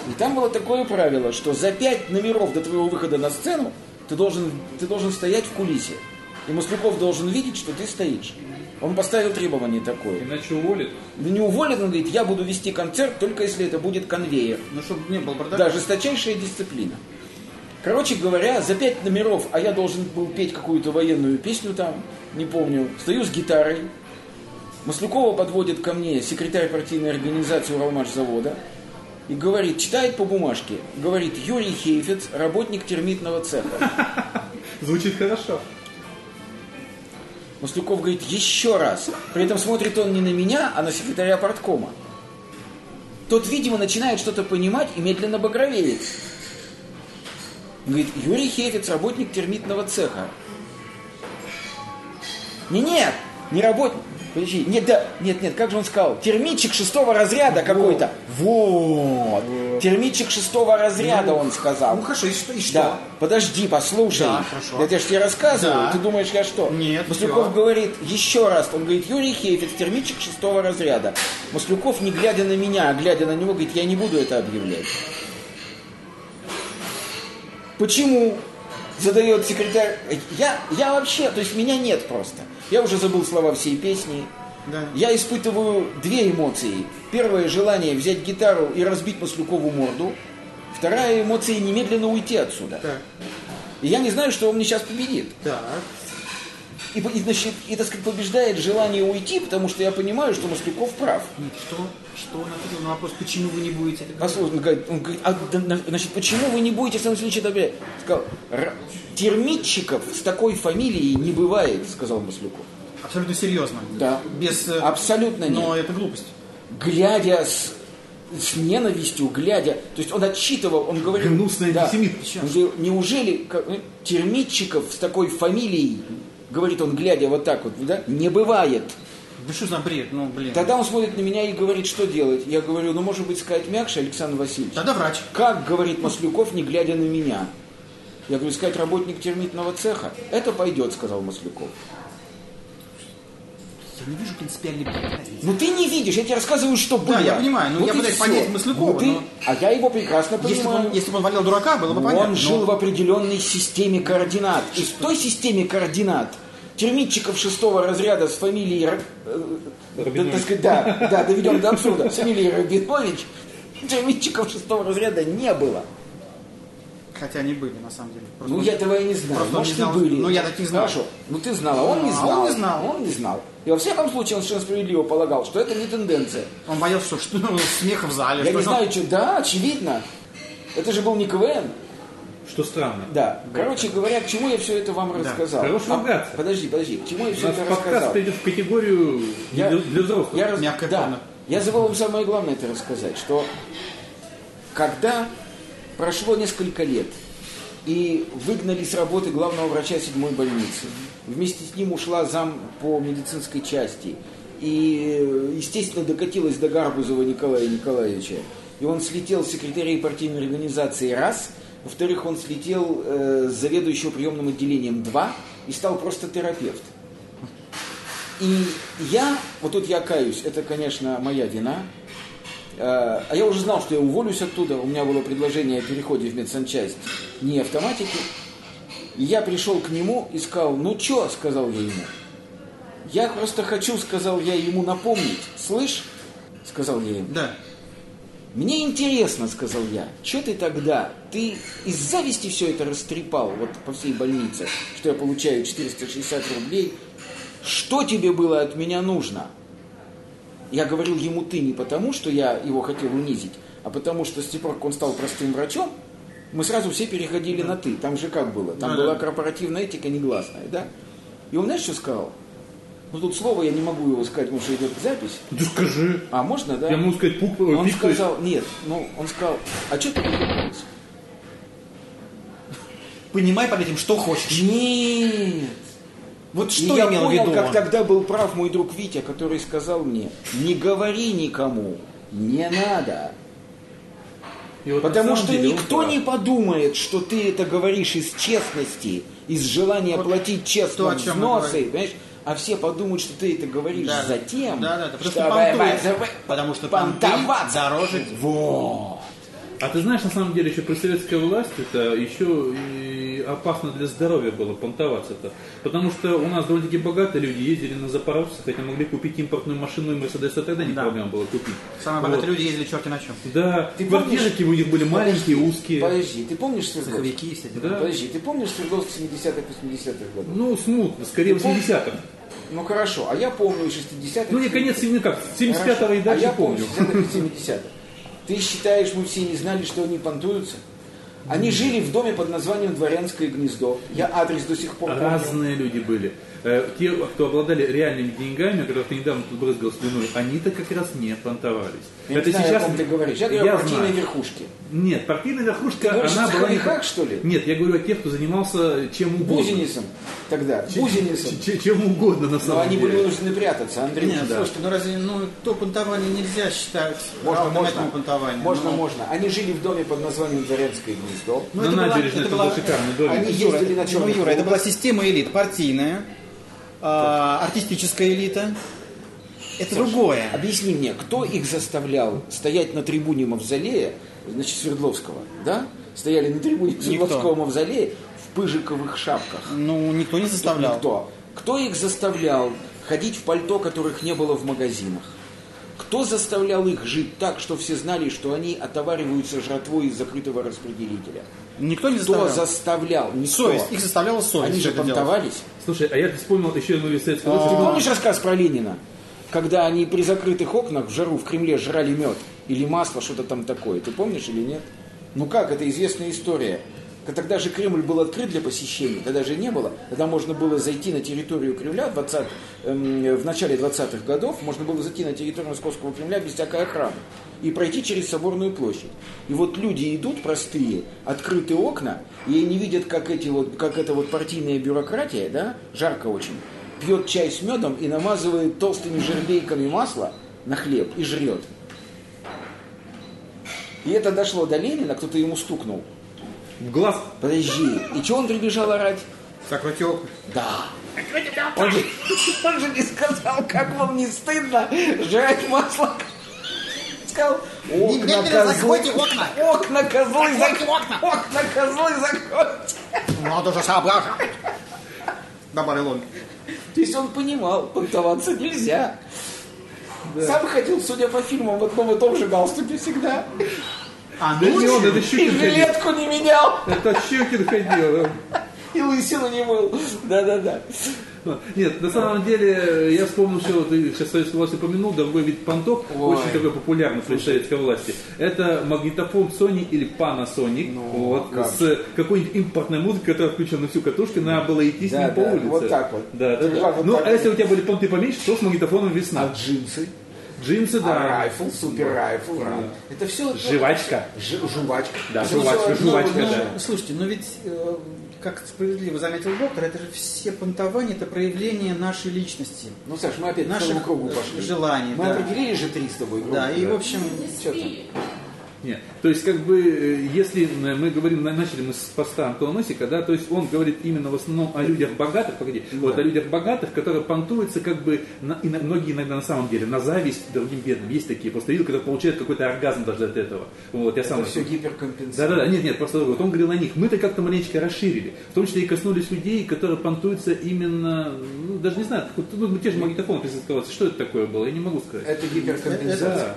И там было такое правило, что за пять номеров до твоего выхода на сцену ты должен, ты должен стоять в кулисе. И Маслюков должен видеть, что ты стоишь. Он поставил требование такое. Иначе уволят. Да не уволит, он говорит, я буду вести концерт, только если это будет конвейер. Ну, чтобы не было бардака. Да, жесточайшая дисциплина. Короче говоря, за пять номеров, а я должен был петь какую-то военную песню там, не помню, стою с гитарой. Маслюкова подводит ко мне секретарь партийной организации Уралмашзавода и говорит, читает по бумажке, говорит, Юрий Хейфец, работник термитного цеха. Звучит хорошо. Маслюков говорит, еще раз. При этом смотрит он не на меня, а на секретаря парткома. Тот, видимо, начинает что-то понимать и медленно багровеет. Говорит, Юрий Хефец, работник термитного цеха. Не, нет, не работник. Подожди, нет, да, нет, нет, как же он сказал? Термитчик шестого разряда какой-то. Вот. Термитчик шестого разряда, он сказал. Ну, хорошо, и что? И что? Да, подожди, послушай. Да, хорошо. Да я же тебе рассказываю, Да. ты думаешь, я что? Нет, Маслюков всё. говорит еще раз, он говорит, Юрий Хейфец, термитчик шестого разряда. Маслюков, не глядя на меня, а глядя на него, говорит, я не буду это объявлять. Почему? Задает секретарь. Я, я вообще, то есть меня нет просто. Я уже забыл слова всей песни. Да. Я испытываю две эмоции. Первое желание взять гитару и разбить Маслюкову морду. Вторая эмоция немедленно уйти отсюда. Так, И я не знаю, что он мне сейчас победит. так. И, и, значит, и, так сказать, побеждает желание уйти, потому что я понимаю, что Маслюков прав. Нет, что? Что он ответил на вопрос, почему вы не будете это говорить? Он говорит, он говорит, а, значит, почему вы не будете, Александр Васильевич, это объявлять? Сказал, «Р- термитчиков с такой фамилией не бывает, сказал Маслюков. Абсолютно серьезно. Да. Без... э, Абсолютно нет. Но это глупость. глядя с, с ненавистью, глядя, то есть он отчитывал, он говорил... Гнусный да, антисемит. он говорил, неужели как, ну, термитчиков с такой фамилией, говорит он, глядя вот так вот, да, не бывает. Да что за бред? Ну, блин. Тогда он смотрит на меня и говорит, что делать. Я говорю, ну, может быть, сказать мягче, Александр Васильевич. Тогда врач. Как, говорит Маслюков, не глядя на меня? Я говорю, сказать работник термитного цеха? Это пойдет, сказал Маслюков. Я не вижу принципиальной разницы. Ну ты не видишь, я тебе рассказываю, что было. я понимаю, но Вот я пытаюсь всё. понять Маслякова, Ну ты- но- А я его прекрасно понимаю. Если бы, он, если бы он валял дурака, было бы понятно. Он но- жил в определенной системе координат. И в той системе координат термитчиков шестого разряда с фамилией э, да, Рабинович. так сказать, да, да, доведен до абсурда, с фамилией Рабинович, термитчиков шестого разряда не было. Хотя они были, на самом деле. Просто Ну, он- я этого и не знаю. Просто он Может, не и знал. были. Ну, я так не знал. Хорошо. Ну, ты знал, а он не А он знал. не знал. Он не знал. И во всяком случае, он совершенно справедливо полагал, что это не тенденция. Он боялся, что, что ну, смех в зале. Я не он- знаю, что... Да, очевидно. Это же был не КВН. Что странно. Да. Короче говоря, к чему я все это вам рассказал? Хорош А, ругаться. подожди, подожди. К чему я все это подкаст рассказал? перейдет в категорию Я- для, для взрослых. Я, раз- Мягкая да, форма. я забыл вам самое главное это рассказать, что когда прошло несколько лет и выгнали с работы главного врача седьмой больницы, вместе с ним ушла зам по медицинской части, и, естественно, докатилась до Гарбузова Николая Николаевича, и он слетел с секретарей партийной организации раз, во-вторых, он слетел э, с заведующего приемным отделением два и стал просто терапевт. И я, вот тут я каюсь, это, конечно, моя вина. Э, А я уже знал, что я уволюсь оттуда. У меня было предложение о переходе в медсанчасть не автоматики. И я пришел к нему и сказал, ну чё, сказал я ему. Я просто хочу, сказал я ему, напомнить. Слышь, сказал я ему. Да. Мне интересно, сказал я, что ты тогда, ты из зависти все это растрепал вот по всей больнице, что я получаю 460 рублей, что тебе было от меня нужно? Я говорил ему ты не потому, что я его хотел унизить, а потому что с тех пор, как он стал простым врачом, мы сразу все переходили на ты. Там же как было? Там Да, была да. корпоративная этика негласная, да? И он знаешь, что сказал? Ну тут слово я не могу его сказать, потому что идет запись. Да скажи. А можно, да? Я могу сказать пук, ой, Он пик, сказал, нет, ну, он сказал, а что ты? Понимай под этим, что хочешь. Нет. Вот И что я имел в понял, виду как он? тогда был прав мой друг Витя, который сказал мне, не говори никому, не надо. И вот Потому что деле никто не подумает, что ты это говоришь из честности, из желания Вот платить честно то, взносы, понимаешь? А все подумают, что ты это говоришь Да, за да. тем, Да, да, потому что что понтуют. чтобы Потому что понтоваться. дороже. Вот. А ты знаешь, на самом деле, еще при советской власти это еще и опасно для здоровья было понтоваться-то. Потому что у нас довольно-таки богатые люди ездили на запорожцах, хотя могли купить импортную машину и Мерседес, а тогда не Да. проблема было купить. Самые Вот. богатые люди ездили черти на чем. Да, Ты квартирки у них были маленькие, Подожди, узкие. Подожди, ты помнишь Свердловск? Цеховики, все. Да. Подожди, ты помнишь Свердловск 70-х, 80-х годов? Ну, смутно, скорее Ты помнишь? 80-х. Ну хорошо, а я помню 60-х. Ну, не конец, ну как, с 75-го и дальше а я помню. 70-х и 70-х. Ты считаешь, мы все не знали, что они понтуются? Они жили в доме под названием Дворянское гнездо. Я адрес до сих пор помню. Разные люди были. Э, Те, кто обладали реальными деньгами, которых ты недавно тут брызгал слюной, они-то как раз не понтовались. Я не знаю, о ком ты говоришь. Я говорю о партийной знаю. верхушке. Нет, партийная верхушка, Ты говоришь она была... не- что ли? Нет, я говорю о тех, кто занимался чем угодно. Бузинисом тогда. Чем- Бузинисом. ч- Чем угодно, на Но самом они деле. были вынуждены прятаться, Андрей. Нет, да. слушайте, ну разве ну, то понтование нельзя считать Можно, можно. Можно, Ну, можно. Они жили в доме под названием Дворянское гнездо. Ну, На это была- набережной это это была- был шикарный домик. Они Юра, ездили на ну, черных Юра, это была система элит партийная, а, артистическая элита. Это другое. Объясни мне, кто их заставлял стоять на трибуне Мавзолея, значит, Свердловского, да? Стояли на трибуне Свердловского Мавзолея в пыжиковых шапках. Ну, никто не заставлял. Никто. Кто их заставлял ходить в пальто, которых не было в магазинах? Кто заставлял их жить так, что все знали, что они отовариваются жратвой из закрытого распределителя? Никто не Кто заставлял. заставлял? Никто. Совесть. Их заставляла совесть. Они же понтовались. Слушай, а я вспомнил еще одну из Ты власти. помнишь рассказ про Ленина? Когда они при закрытых окнах в жару в Кремле жрали мед или масло, что-то там такое. Ты помнишь или нет? Ну как, это известная история. Тогда же Кремль был открыт для посещения, тогда же не было. Тогда можно было зайти на территорию Кремля в, 20, эм, в начале 20-х годов, можно было зайти на территорию Московского Кремля без всякой охраны и пройти через Соборную площадь. И вот люди идут простые, открытые окна, и они видят, как, эти вот, как эта вот партийная бюрократия, да, жарко очень, пьет чай с медом и намазывает толстыми жердейками масла на хлеб и жрет. И это дошло до Ленина, кто-то ему стукнул. В глаз. Подожди, и что он прибежал орать? Окна. Да. Он же, он же не сказал, как вам не стыдно жрать масло. Сказал, окна козлы, окна. окна козлы, Закройте зак- окна. окна козлы закройте. Надо же соображать. Добавил он. То есть он понимал, понтоваться нельзя. Сам ходил, судя по фильмам, в одном и том же галстуке всегда. А Да не он, это И Щукин ходил. жилетку не менял. Это Щукин ходил. да. И лысину не мыл. Да-да-да. Нет, на самом деле, я вспомнил, что ты сейчас советскую власть упомянул, другой вид понтов, Ой. очень такой популярный при советской власти. Это магнитофон Sony или Panasonic, вот, Ну, как с какой-нибудь импортной музыкой, которая включена на всю катушку, надо было идти с Да, ним по да, улице. вот так вот. Да, да, да. вот Ну, а если вот. у тебя были понты поменьше, то с магнитофоном весна. А джинсы? Джинсы, А да. райфл, супер райфл. Это все... Жвачка. жвачка. Да, Это жвачка, всё- жвачка, ну, да. Ну, Слушайте, но ведь, э, как справедливо заметил доктор, это же все понтования, это проявление нашей личности. Ну, Саш, мы опять Наших, кругу э, пошли. желаний, Мы да. определили же три с тобой группы. Да, и в общем, Чё там? Нет. То есть, как бы, э, если э, мы говорим, на- начали мы с поста Антона Носика, да, то есть он говорит именно в основном о людях богатых, погоди, вот о людях богатых, которые понтуются, как бы, на- и на- многие иногда на самом деле, на зависть другим бедным. Есть такие просто люди, которые получают какой-то оргазм даже от этого. Вот, я сам Это все да, гиперкомпенсация. да, да, нет, нет, просто вот он говорил о них. Мы-то как-то маленечко расширили. В том числе и коснулись людей, которые понтуются именно, ну, даже не знаю, ну, те же магнитофоны. Что это такое было? Я не могу сказать. Это гиперкомпенсация. Да.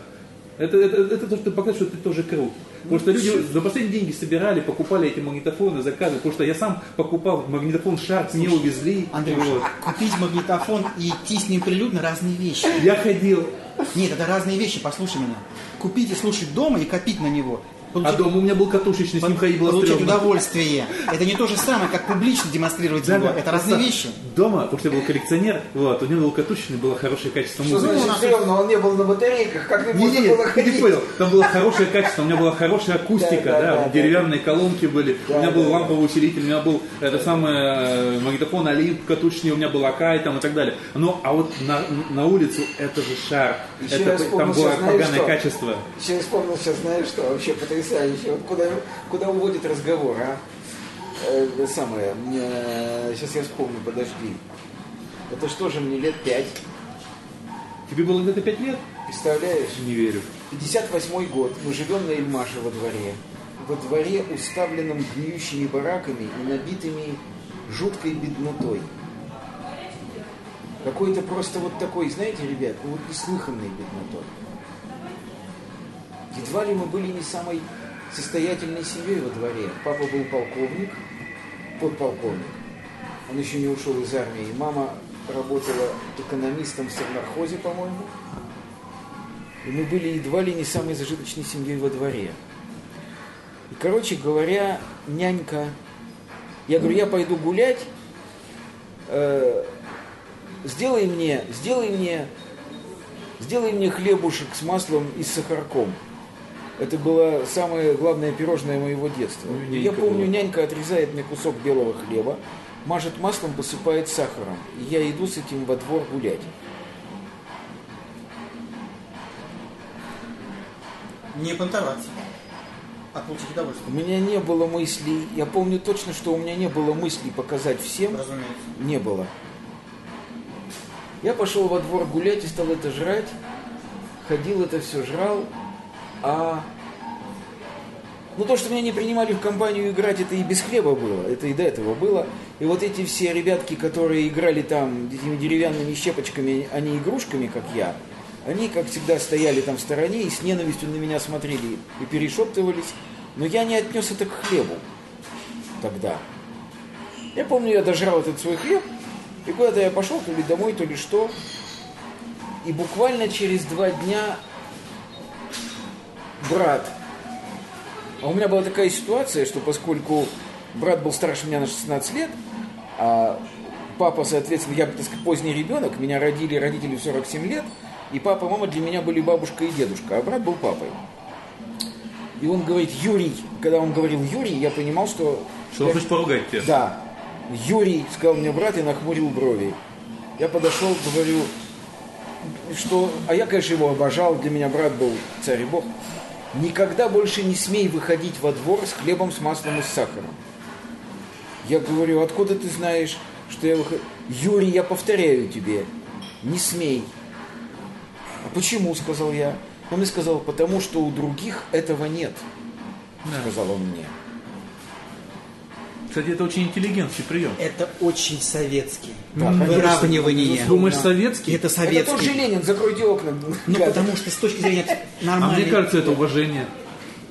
Это, это, это то, что показывает, что ты тоже крут. Потому что люди за последние деньги собирали, покупали эти магнитофоны, заказывали. Потому что я сам покупал магнитофон Шарп, мне увезли. Андрюш, Вот. купить магнитофон и идти с ним прилюдно разные вещи. Я ходил. Нет, это разные вещи, послушай меня. Купить и слушать дома и копить на него. А Получить- дома у меня был катушечный, с ним ходить было получать стрёмно. удовольствие. Это не то же самое, как публично демонстрировать Да, его. да. Это разные вещи. Дома, потому что я был коллекционер, вот, у него был катушечный, было хорошее качество Что музыки. значит стрёмно? Он не был на батарейках, как не Не, можно не, было ты не ходить? понял. Там было хорошее качество, у меня была хорошая акустика, Да, да, да, да, деревянные колонки были, Да, у меня был да, ламповый усилитель, у меня был это самый э, магнитофон Олимп катушечный, у меня был Акай там и так далее. Ну, а вот на, на улицу это же шар. Еще это, там было поганое что? качество. Сейчас вспомнил, сейчас знаешь что, вообще потрясающе. Вот куда, куда уводит разговор, а? Э, самое, мне, сейчас я вспомню, подожди. Это что же мне лет пять, Тебе было где-то 5 лет? представляешь? Не верю. 58 год, мы живем на Эльмаше во дворе. Во дворе, уставленном гниющими бараками и набитыми жуткой беднотой. Какой-то просто вот такой, знаете, ребят, вот неслыханной беднотой. Едва ли мы были не самой состоятельной семьей во дворе. Папа был полковник, подполковник. Он еще не ушел из армии. Мама работала экономистом в Совнархозе, по-моему. И мы были едва ли не самой зажиточной семьей во дворе. И, короче говоря, нянька... Я говорю, я пойду гулять, э, сделай мне, сделай мне, сделай мне хлебушек с маслом и с сахарком. Это было самое главное пирожное моего детства. Ну, я помню, была. нянька отрезает мне кусок белого хлеба, мажет маслом, посыпает сахаром. И я иду с этим во двор гулять. Не понтоваться. А получить У удовольствие. меня не было мыслей, я помню точно, что у меня не было мыслей показать всем, Разумеется. не было. Я пошел во двор гулять и стал это жрать, ходил это все жрал, а ну то, что меня не принимали в компанию играть, это и без хлеба было, это и до этого было. И вот эти все ребятки, которые играли там этими деревянными щепочками, а не игрушками, как я, они, как всегда, стояли там в стороне и с ненавистью на меня смотрели и перешептывались. Но я не отнес это к хлебу тогда. Я помню, я дожрал этот свой хлеб, и куда-то я пошел, то ли домой, то ли что. И буквально через два дня брат. А у меня была такая ситуация, что поскольку брат был старше меня на 16 лет, а папа, соответственно, я, так сказать, поздний ребенок, меня родили родители в 47 лет, и папа и мама для меня были бабушка и дедушка, а брат был папой. И он говорит, Юрий, когда он говорил Юрий, я понимал, что... Что он хочет поругать тебя? Да. Юрий, сказал мне брат и нахмурил брови. Я подошел, говорю, что... А я, конечно, его обожал, для меня брат был царь и бог. Никогда больше не смей выходить во двор с хлебом, с маслом и с сахаром. Я говорю, откуда ты знаешь? что я выхожу. Юрий, я повторяю тебе, не смей. А почему, сказал я. Он мне сказал, потому что у других этого нет, сказал он мне. Кстати, это очень интеллигентский прием. Это очень советский. Да, Выравнивание. Думаешь, советский? Это Это тот же советский. Ленин, закройте окна. Ну, потому что с точки зрения А нормальной... мне кажется, это уважение.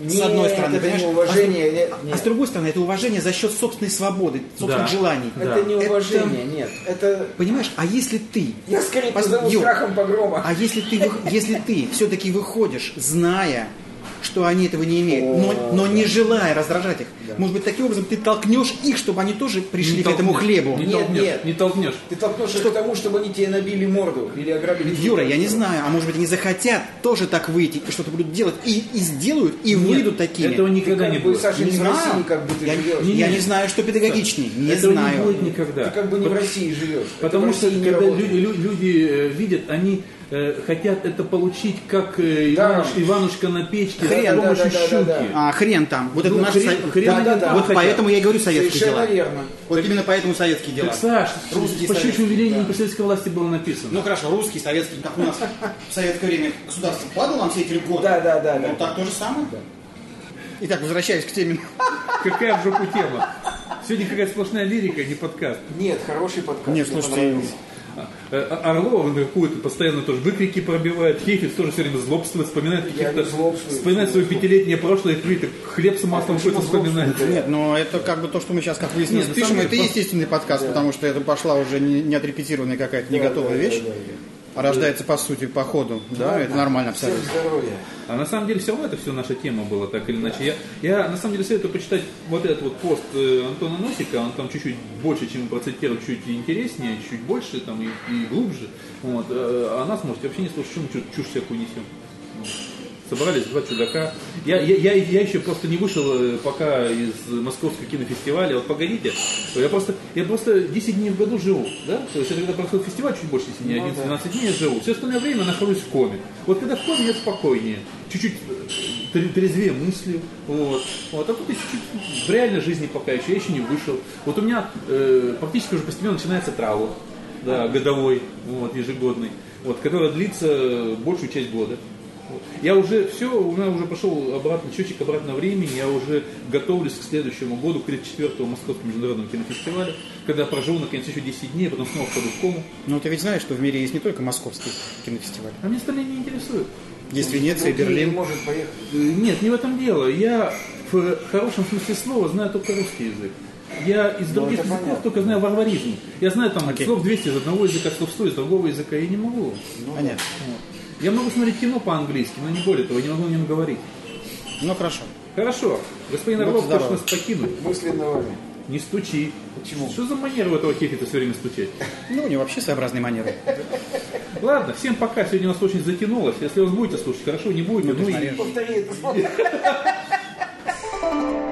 Нет, с одной стороны, это не понимаешь, уважение. а, с, нет, а с другой стороны, это уважение за счет собственной свободы, собственных Да. желаний. Это Да. не уважение, нет. Это Понимаешь, а если ты... я скорее позову Юр, страхом погрома. А если ты, если ты все-таки выходишь, зная, что они этого не имеют, но, но не желая раздражать их, может быть, таким образом ты толкнешь их, чтобы они тоже пришли Не к этому хлебу. Не Нет, толкнешь. нет. Не толкнешь. Ты толкнешь их к тому, чтобы они тебе набили морду или ограбили. Юра, я не знаю, а может быть, они захотят тоже так выйти и что-то будут делать, и, и сделают, и выйдут такими. Этого Ты никогда как не будет. Саша, Не не в знаю. России как бы ты я, живешь. я Не, не знаю, что педагогичнее, не Этого знаю. не будет никогда. Ты как бы не в России живешь. Потому что не когда люди, лю- люди, э, видят, они э, хотят это получить, как э, Да. Ивануш- Иванушка на печке Хрен, с помощью да, да, да, щуки. да, да. А, хрен там. Вот это Ну, наш хрен- со- хрен Да, да, да. Вот хотят. поэтому я и говорю советские Совершенно дела. верно. Вот именно поэтому советские дела. Так, Саш, Русские по щучьему велению да. советской власти было написано. Ну хорошо, русский, советский, как у нас в советское время государство падало нам все эти льготы. Да, да, да, Ну да. так то же самое. Итак, возвращаясь к теме. Какая в жопу тема? Сегодня какая сплошная лирика, не подкаст. Нет, хороший подкаст. Нет, слушайте, Орлова на какую-то постоянно тоже выкрики пробивает, Хейфиц тоже все время злобствует, вспоминает каких-то, вспоминает свое пятилетнее прошлое, и так хлеб с маслом какой-то вспоминает. Нет, но это как бы то, что мы сейчас, как выяснилось, пишем, самом это естественный подкаст, потому что это пошла уже не, не отрепетированная какая-то не готовая да, вещь, да, да. А рождается по сути по ходу. Да, это нормально Всем абсолютно. здоровья. А на самом деле все равно это все наша тема была, так или иначе. Я, я на самом деле советую почитать вот этот вот пост э, Антона Носика, он там чуть-чуть больше, чем процитировал, чуть интереснее, чуть больше там и, и глубже. Вот. э, А нас можете вообще не слушать, чушь, чушь всякую несем. Собрались два чудака. Я, я, я, я еще просто не вышел э, пока из московского кинофестиваля. Вот погодите, я просто, я просто 10 дней в году живу, да? То есть это когда проходит фестиваль, чуть больше 10 дней, Ну, 11-12 дней я живу. Все остальное время нахожусь в коме. Вот когда в коме я спокойнее, чуть-чуть э, тре- трезвее мыслью, вот. вот. А тут я чуть-чуть в реальной жизни пока еще, я еще не вышел. Вот у меня э, практически уже постепенно начинается траур, да, годовой, вот, ежегодный, вот, который длится большую часть года. Вот. Я уже все, у меня уже пошел обратно, счетчик обратно времени, я уже готовлюсь к следующему году, к 34-му Московскому международному кинофестивалю, когда проживу наконец еще 10 дней, потом снова впаду в кому. Но ты ведь знаешь, что в мире есть не только московский кинофестиваль. А мне остальные не интересуют. Есть Венеция, Другие не Берлин. может поехать. Э, Нет, не в этом дело. Я в хорошем смысле слова знаю только русский язык. Я из других это языков понятно. только знаю варваризм. Я знаю там Окей. слов 200 из одного языка, слов 100 из другого языка. Я не могу. Понятно. Я могу смотреть кино по-английски, но не более того, я не могу на нем говорить. Ну хорошо. Хорошо. Господин Орлов хочет нас покинуть. Мысленно вами. Не стучи. Почему? Что за манера у этого хефита все время стучать? Ну, у него вообще своеобразные манеры. Ладно, всем пока. Сегодня у нас очень затянулось. Если вы будете слушать, хорошо, не будете. Ну, и... смотри. Повтори это слово.